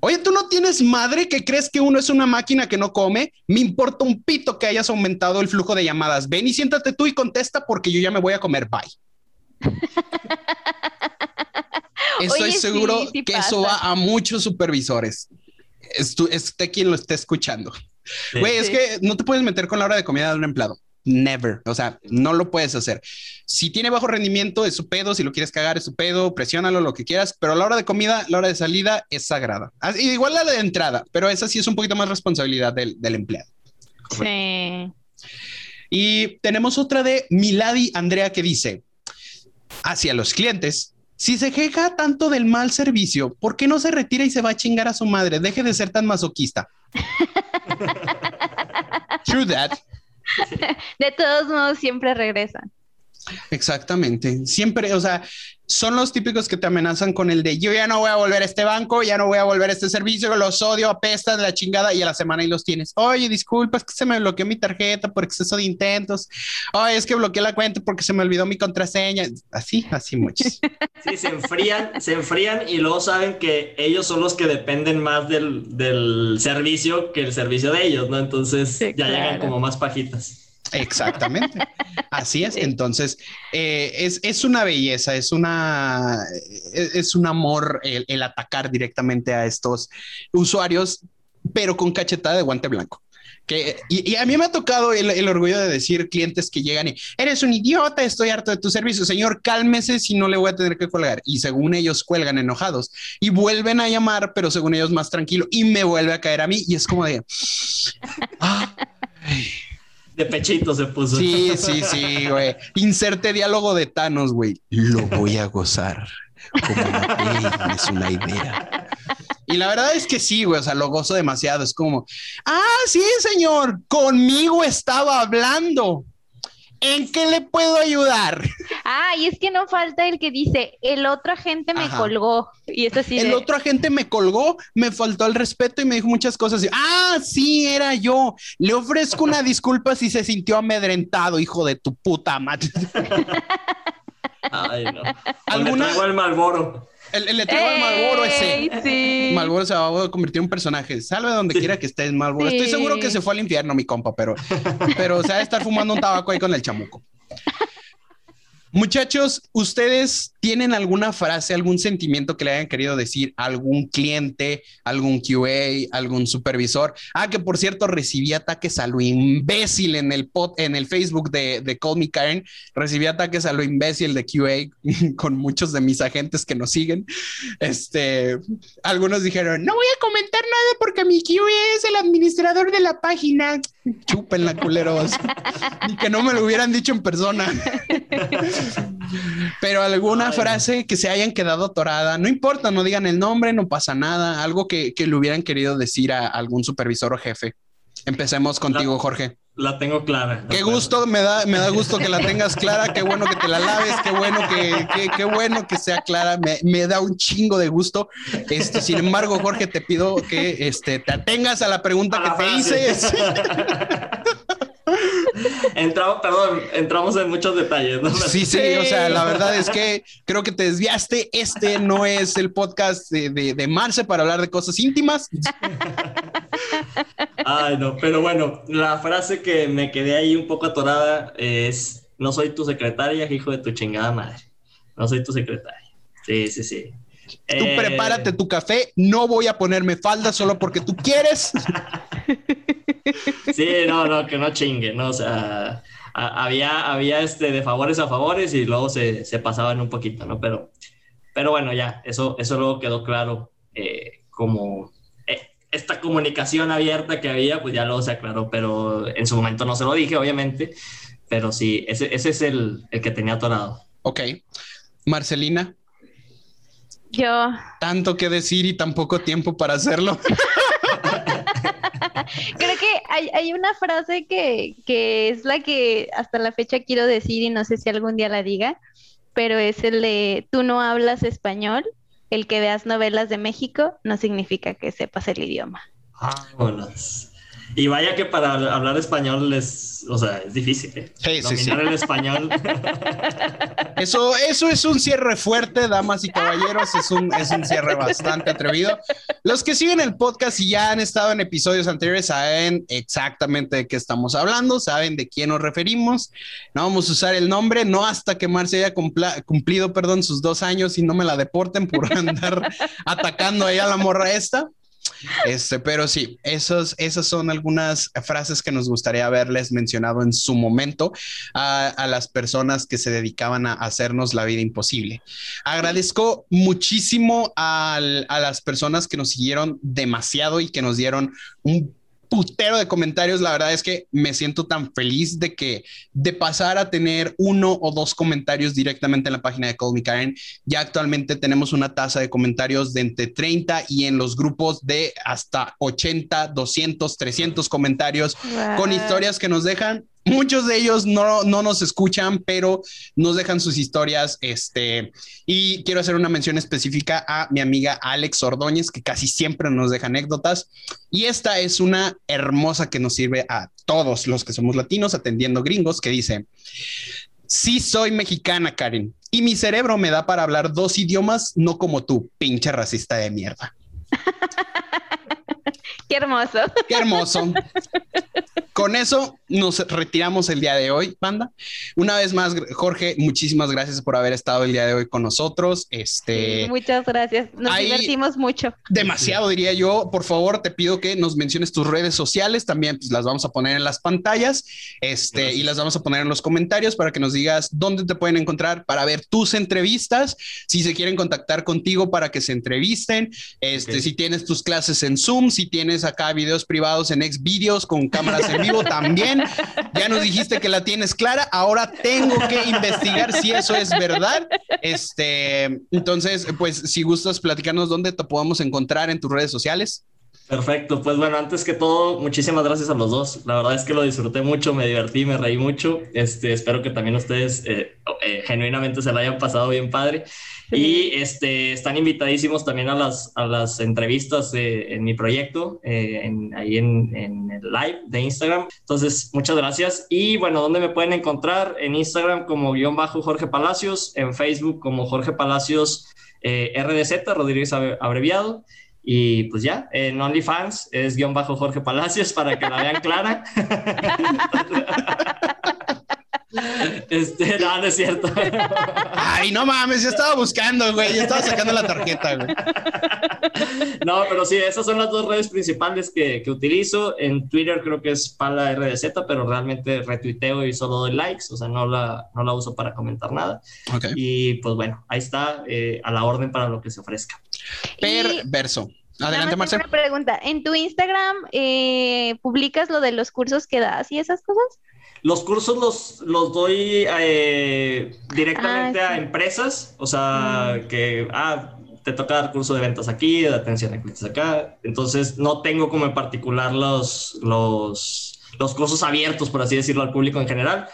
Oye, ¿tú no tienes madre que crees que uno es una máquina que no come? Me importa un pito que hayas aumentado el flujo de llamadas. Ven y siéntate tú y contesta porque yo ya me voy a comer. Bye. Estoy Oye, seguro sí que pasa. eso va a muchos supervisores. Es, tú- es usted quien lo esté escuchando. Sí. Güey, es Sí. que no te puedes meter con la hora de comida de un empleado. Never. O sea, no lo puedes hacer. Si tiene bajo rendimiento, es su pedo. Si lo quieres cagar, es su pedo. Presiónalo, lo que quieras. Pero la hora de comida, la hora de salida es sagrada. Así- Igual la de entrada, pero esa sí es un poquito más responsabilidad del, del empleado. Sí. Y tenemos otra de Miladi Andrea que dice, hacia los clientes, si se queja tanto del mal servicio, ¿por qué no se retira y se va a chingar a su madre? Deje de ser tan masoquista. True that. De todos modos, siempre regresan. Exactamente. Siempre, o sea, son los típicos que te amenazan con el de yo ya no voy a volver a este banco, ya no voy a volver a este servicio, los odio, apesta de la chingada y a la semana y los tienes. Oye, disculpa, es que se me bloqueó mi tarjeta por exceso de intentos. Oye, es que bloqueé la cuenta porque se me olvidó mi contraseña. Así, así muchos. Sí, se enfrían, se enfrían y luego saben que ellos son los que dependen más del, del servicio que el servicio de ellos, ¿no? Entonces ya llegan como más pajitas. Exactamente. Así es. Entonces, eh, es, es, una belleza, es una es, un amor el, atacar directamente a estos usuarios, pero con cachetada de guante blanco. Que, y, a mí me ha tocado el, el, orgullo de decir clientes que llegan y eres un idiota, estoy harto de tu servicio, señor, cálmese si no le voy a tener que colgar. Y según ellos cuelgan enojados y vuelven a llamar, pero según ellos más tranquilo y me vuelve a caer a mí y es como de... Ah, de pechito se puso. Sí, sí, sí, güey. Inserte diálogo de Thanos, güey. Lo voy a gozar. Como es una idea. Y la verdad es que sí, güey, o sea, lo gozo demasiado. Es como, ah, sí, señor, conmigo estaba hablando. ¿En qué le puedo ayudar? Ah, y es que no falta el que dice, el otro agente me colgó. Y es así. El otro agente me colgó, me faltó el respeto y me dijo muchas cosas. ah, sí, era yo. Le ofrezco una disculpa si se sintió amedrentado, hijo de tu puta madre. Ay, no. ¿Alguna... el Malboro. El, el letrero de Malboro ese. Sí. Malboro se va a convertir en un personaje. Salve donde quiera que estés, Malboro. Estoy seguro que se fue al infierno, mi compa, pero, pero o sea, estar fumando un tabaco ahí con el chamuco. Muchachos, ¿ustedes tienen alguna frase, algún sentimiento que le hayan querido decir a algún cliente, algún QA, algún supervisor? Ah, que por cierto, recibí ataques a lo imbécil en el, en el Facebook de, de Call Me Karen. Recibí ataques a lo imbécil de QA con muchos de mis agentes que nos siguen. Este, algunos dijeron, no voy a comentar nada porque mi QA es el administrador de la página. la culeros. Ni que no me lo hubieran dicho en persona. Pero alguna frase que se hayan quedado atorada, no importa, no digan el nombre, no pasa nada, algo que, le hubieran querido decir a algún supervisor o jefe. Empecemos contigo, Jorge. La tengo clara. Qué gusto, me da, me da gusto que la tengas clara, qué bueno que te la laves, qué bueno que, qué, bueno que sea clara, me, da un chingo de gusto. Este, sin embargo, Jorge, te pido que este, te atengas a la pregunta que te hice. entramos, perdón, entramos en muchos detalles. Sí, sí, o sea, la verdad es que creo que te desviaste. Este no es el podcast de, de, Marce para hablar de cosas íntimas. Ay, no, pero bueno, la frase que me quedé ahí un poco atorada es, no soy tu secretaria, hijo de tu chingada madre. No soy tu secretaria. Sí, sí, sí. Tú eh, prepárate tu café, no voy a ponerme falda solo porque tú quieres. Sí, no, no, que no chingue, ¿no? O sea, había, había este de favores a favores y luego se, se pasaban un poquito, ¿no? Pero, pero bueno, ya, eso, eso luego quedó claro eh, como eh, esta comunicación abierta que había, pues ya luego se aclaró, pero en su momento no se lo dije, obviamente, pero sí, ese, ese es el, el que tenía atorado. Ok. Marcelina. Yo. Tanto que decir y tan poco tiempo para hacerlo. Creo que hay, hay una frase que, que, es la que hasta la fecha quiero decir y no sé si algún día la diga, pero es el de tú no hablas español, el que veas novelas de México no significa que sepas el idioma. Y vaya que para hablar español es, o sea, es difícil, ¿eh? Sí, Dominar el español. Eso, eso es un cierre fuerte, damas y caballeros, es un, es un cierre bastante atrevido. Los que siguen el podcast y ya han estado en episodios anteriores saben exactamente de qué estamos hablando, saben de quién nos referimos. No vamos a usar el nombre, no hasta que Marce haya cumplido, perdón, sus dos años y no me la deporten por andar atacando ahí a la morra esta. Este, pero sí, esos, esas son algunas frases que nos gustaría haberles mencionado en su momento a, las personas que se dedicaban a hacernos la vida imposible. Agradezco muchísimo a las personas que nos siguieron demasiado y que nos dieron un putero de comentarios. La verdad es que me siento tan feliz de que de pasar a tener uno o dos comentarios directamente en la página de Call Me Karen, ya actualmente tenemos una tasa de comentarios de entre 30 y en los grupos de hasta 80, 200, 300 comentarios con historias que nos dejan Muchos de ellos no, no, nos escuchan, pero nos dejan sus historias. Este, y quiero hacer una mención específica a mi amiga Alex Ordóñez, que casi siempre nos deja anécdotas. Y esta es una hermosa que nos sirve a todos los que somos latinos atendiendo gringos, que dice, sí soy mexicana, Karen, y mi cerebro me da para hablar dos idiomas, no como tú, pinche racista de mierda. Qué hermoso. Qué hermoso. Con eso nos retiramos el día de hoy, banda. Una vez más, Jorge, muchísimas gracias por haber estado el día de hoy con nosotros. Este, muchas gracias. Nos divertimos mucho. Demasiado, diría yo. Por favor, te pido que nos menciones tus redes sociales. También pues, las vamos a poner en las pantallas este, y las vamos a poner en los comentarios para que nos digas dónde te pueden encontrar para ver tus entrevistas. Si se quieren contactar contigo para que se entrevisten, este, si tienes tus clases en Zoom, si tienes acá videos privados en Xvideos con cámaras en también. Ya nos dijiste que la tienes clara. Ahora tengo que investigar si eso es verdad. Este, entonces, pues, si gustas platicarnos dónde te podemos encontrar en tus redes sociales. Perfecto, pues bueno, antes que todo, muchísimas gracias a los dos. La verdad es que lo disfruté mucho, me divertí, me reí mucho. Este, espero que también ustedes eh, eh, genuinamente se la hayan pasado bien padre. Y este, están invitadísimos también a las, a las entrevistas en mi proyecto, eh, en, ahí en, en, el live de Instagram. Entonces, muchas gracias. Y bueno, ¿dónde me pueden encontrar? En Instagram como guion bajo Jorge Palacios, en Facebook como Jorge Palacios eh, RDZ, Rodríguez abreviado. Y pues ya, en OnlyFans es guion bajo Jorge Palacios para que la vean clara. Este, no, no es cierto. Ay, no mames, yo estaba buscando, güey. Yo estaba sacando la tarjeta, güey. No, pero sí, esas son las dos redes principales que, que utilizo. En Twitter creo que es Pala RDZ, pero realmente retuiteo y solo doy likes, o sea, no la, no la uso para comentar nada. Y pues bueno, ahí está, eh, a la orden para lo que se ofrezca. Perverso. Adelante, Marcelo. Una pregunta. ¿En tu Instagram eh, publicas lo de los cursos que das y esas cosas? Los cursos los, los doy eh, directamente ah, a empresas, o sea, mm. que, ah, te toca dar curso de ventas aquí, de atención a clientes acá. Entonces, no tengo como en particular los, los, los cursos abiertos, por así decirlo, al público en general.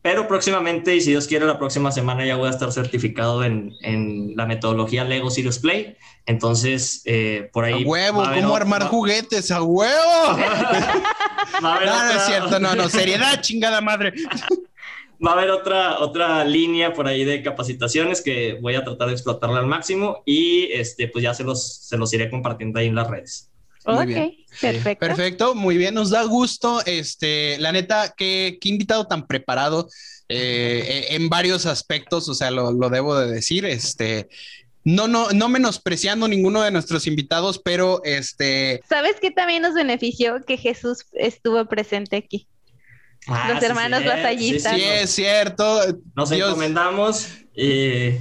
Pero próximamente, y si Dios quiere, la próxima semana ya voy a estar certificado en, en la metodología Lego Serious Play. Entonces, eh, por ahí. ¡A huevo! ¿Cómo armar juguetes? ¡A huevo! no, no es cierto, no, no. Seriedad, chingada madre. Va a haber otra, otra línea por ahí de capacitaciones que voy a tratar de explotarla al máximo y este, pues ya se los, se los iré compartiendo ahí en las redes. Muy bien. perfecto. Perfecto, muy bien, nos da gusto. Este, la neta, qué, qué invitado tan preparado eh, en varios aspectos, o sea, lo, lo, debo de decir. Este, no, no, no menospreciando ninguno de nuestros invitados, pero este. ¿Sabes qué también nos benefició que Jesús estuvo presente aquí? Ah, Los hermanos lasallistas. Sí, es cierto. Nos encomendamos y.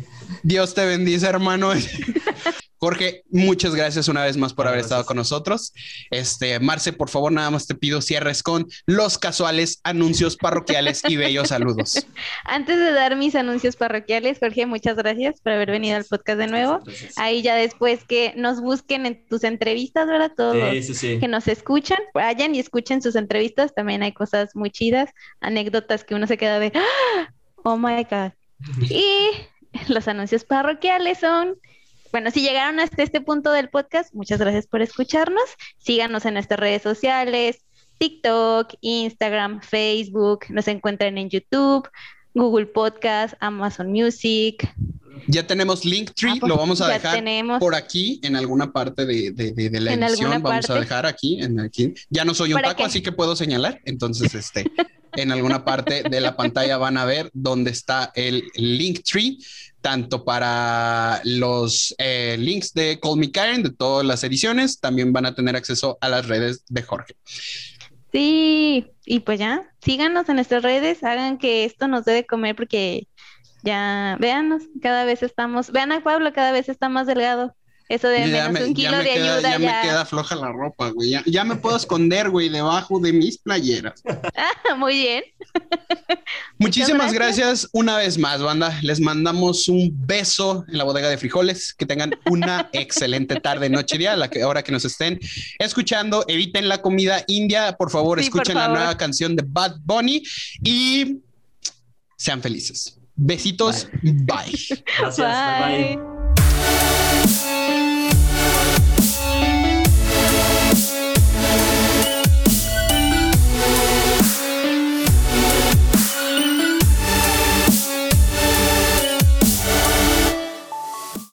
Dios te bendice, hermano. Jorge, muchas gracias una vez más por haber estado con nosotros. Este, Marce, por favor, nada más te pido cierres con los casuales anuncios parroquiales y bellos saludos. Antes de dar mis anuncios parroquiales, Jorge, muchas gracias por haber venido al podcast de nuevo. Ahí ya después que nos busquen en tus entrevistas, ¿verdad? Todos los que nos escuchan, vayan y escuchen sus entrevistas. También hay cosas muy chidas, anécdotas que uno se queda de, ¡Ah! oh my God. Y los anuncios parroquiales son bueno, si llegaron hasta este punto del podcast, muchas gracias por escucharnos. Síganos en nuestras redes sociales, TikTok, Instagram, Facebook. Nos encuentran en YouTube, Google Podcast, Amazon Music. Ya tenemos Linktree, lo vamos a dejar por aquí en alguna parte de, de, la edición. Vamos a dejar aquí, en aquí. Ya no soy un taco, así que puedo señalar. Entonces, este, en alguna parte de la pantalla van a ver dónde está el Linktree tanto para los eh, links de Call Me Karen, de todas las ediciones, también van a tener acceso a las redes de Jorge. Sí, y pues ya, síganos en nuestras redes, hagan que esto nos debe comer porque ya, véanos, cada vez estamos, vean a Pablo, cada vez está más delgado. Eso de Ya menos me, un ya kilo me de queda, ayuda ya ya. me queda floja la ropa, güey. Ya, ya me puedo esconder, güey, debajo de mis playeras. Muy bien. Muchísimas gracias. gracias una vez más, banda. Les mandamos un beso en la bodega de frijoles. Que tengan una excelente tarde, noche, día, a la que, hora que nos estén escuchando. Eviten la comida india. Por favor, Sí, por escuchen la nueva canción de Bad Bunny y sean felices. Besitos. bye. Gracias. bye. bye. Bye.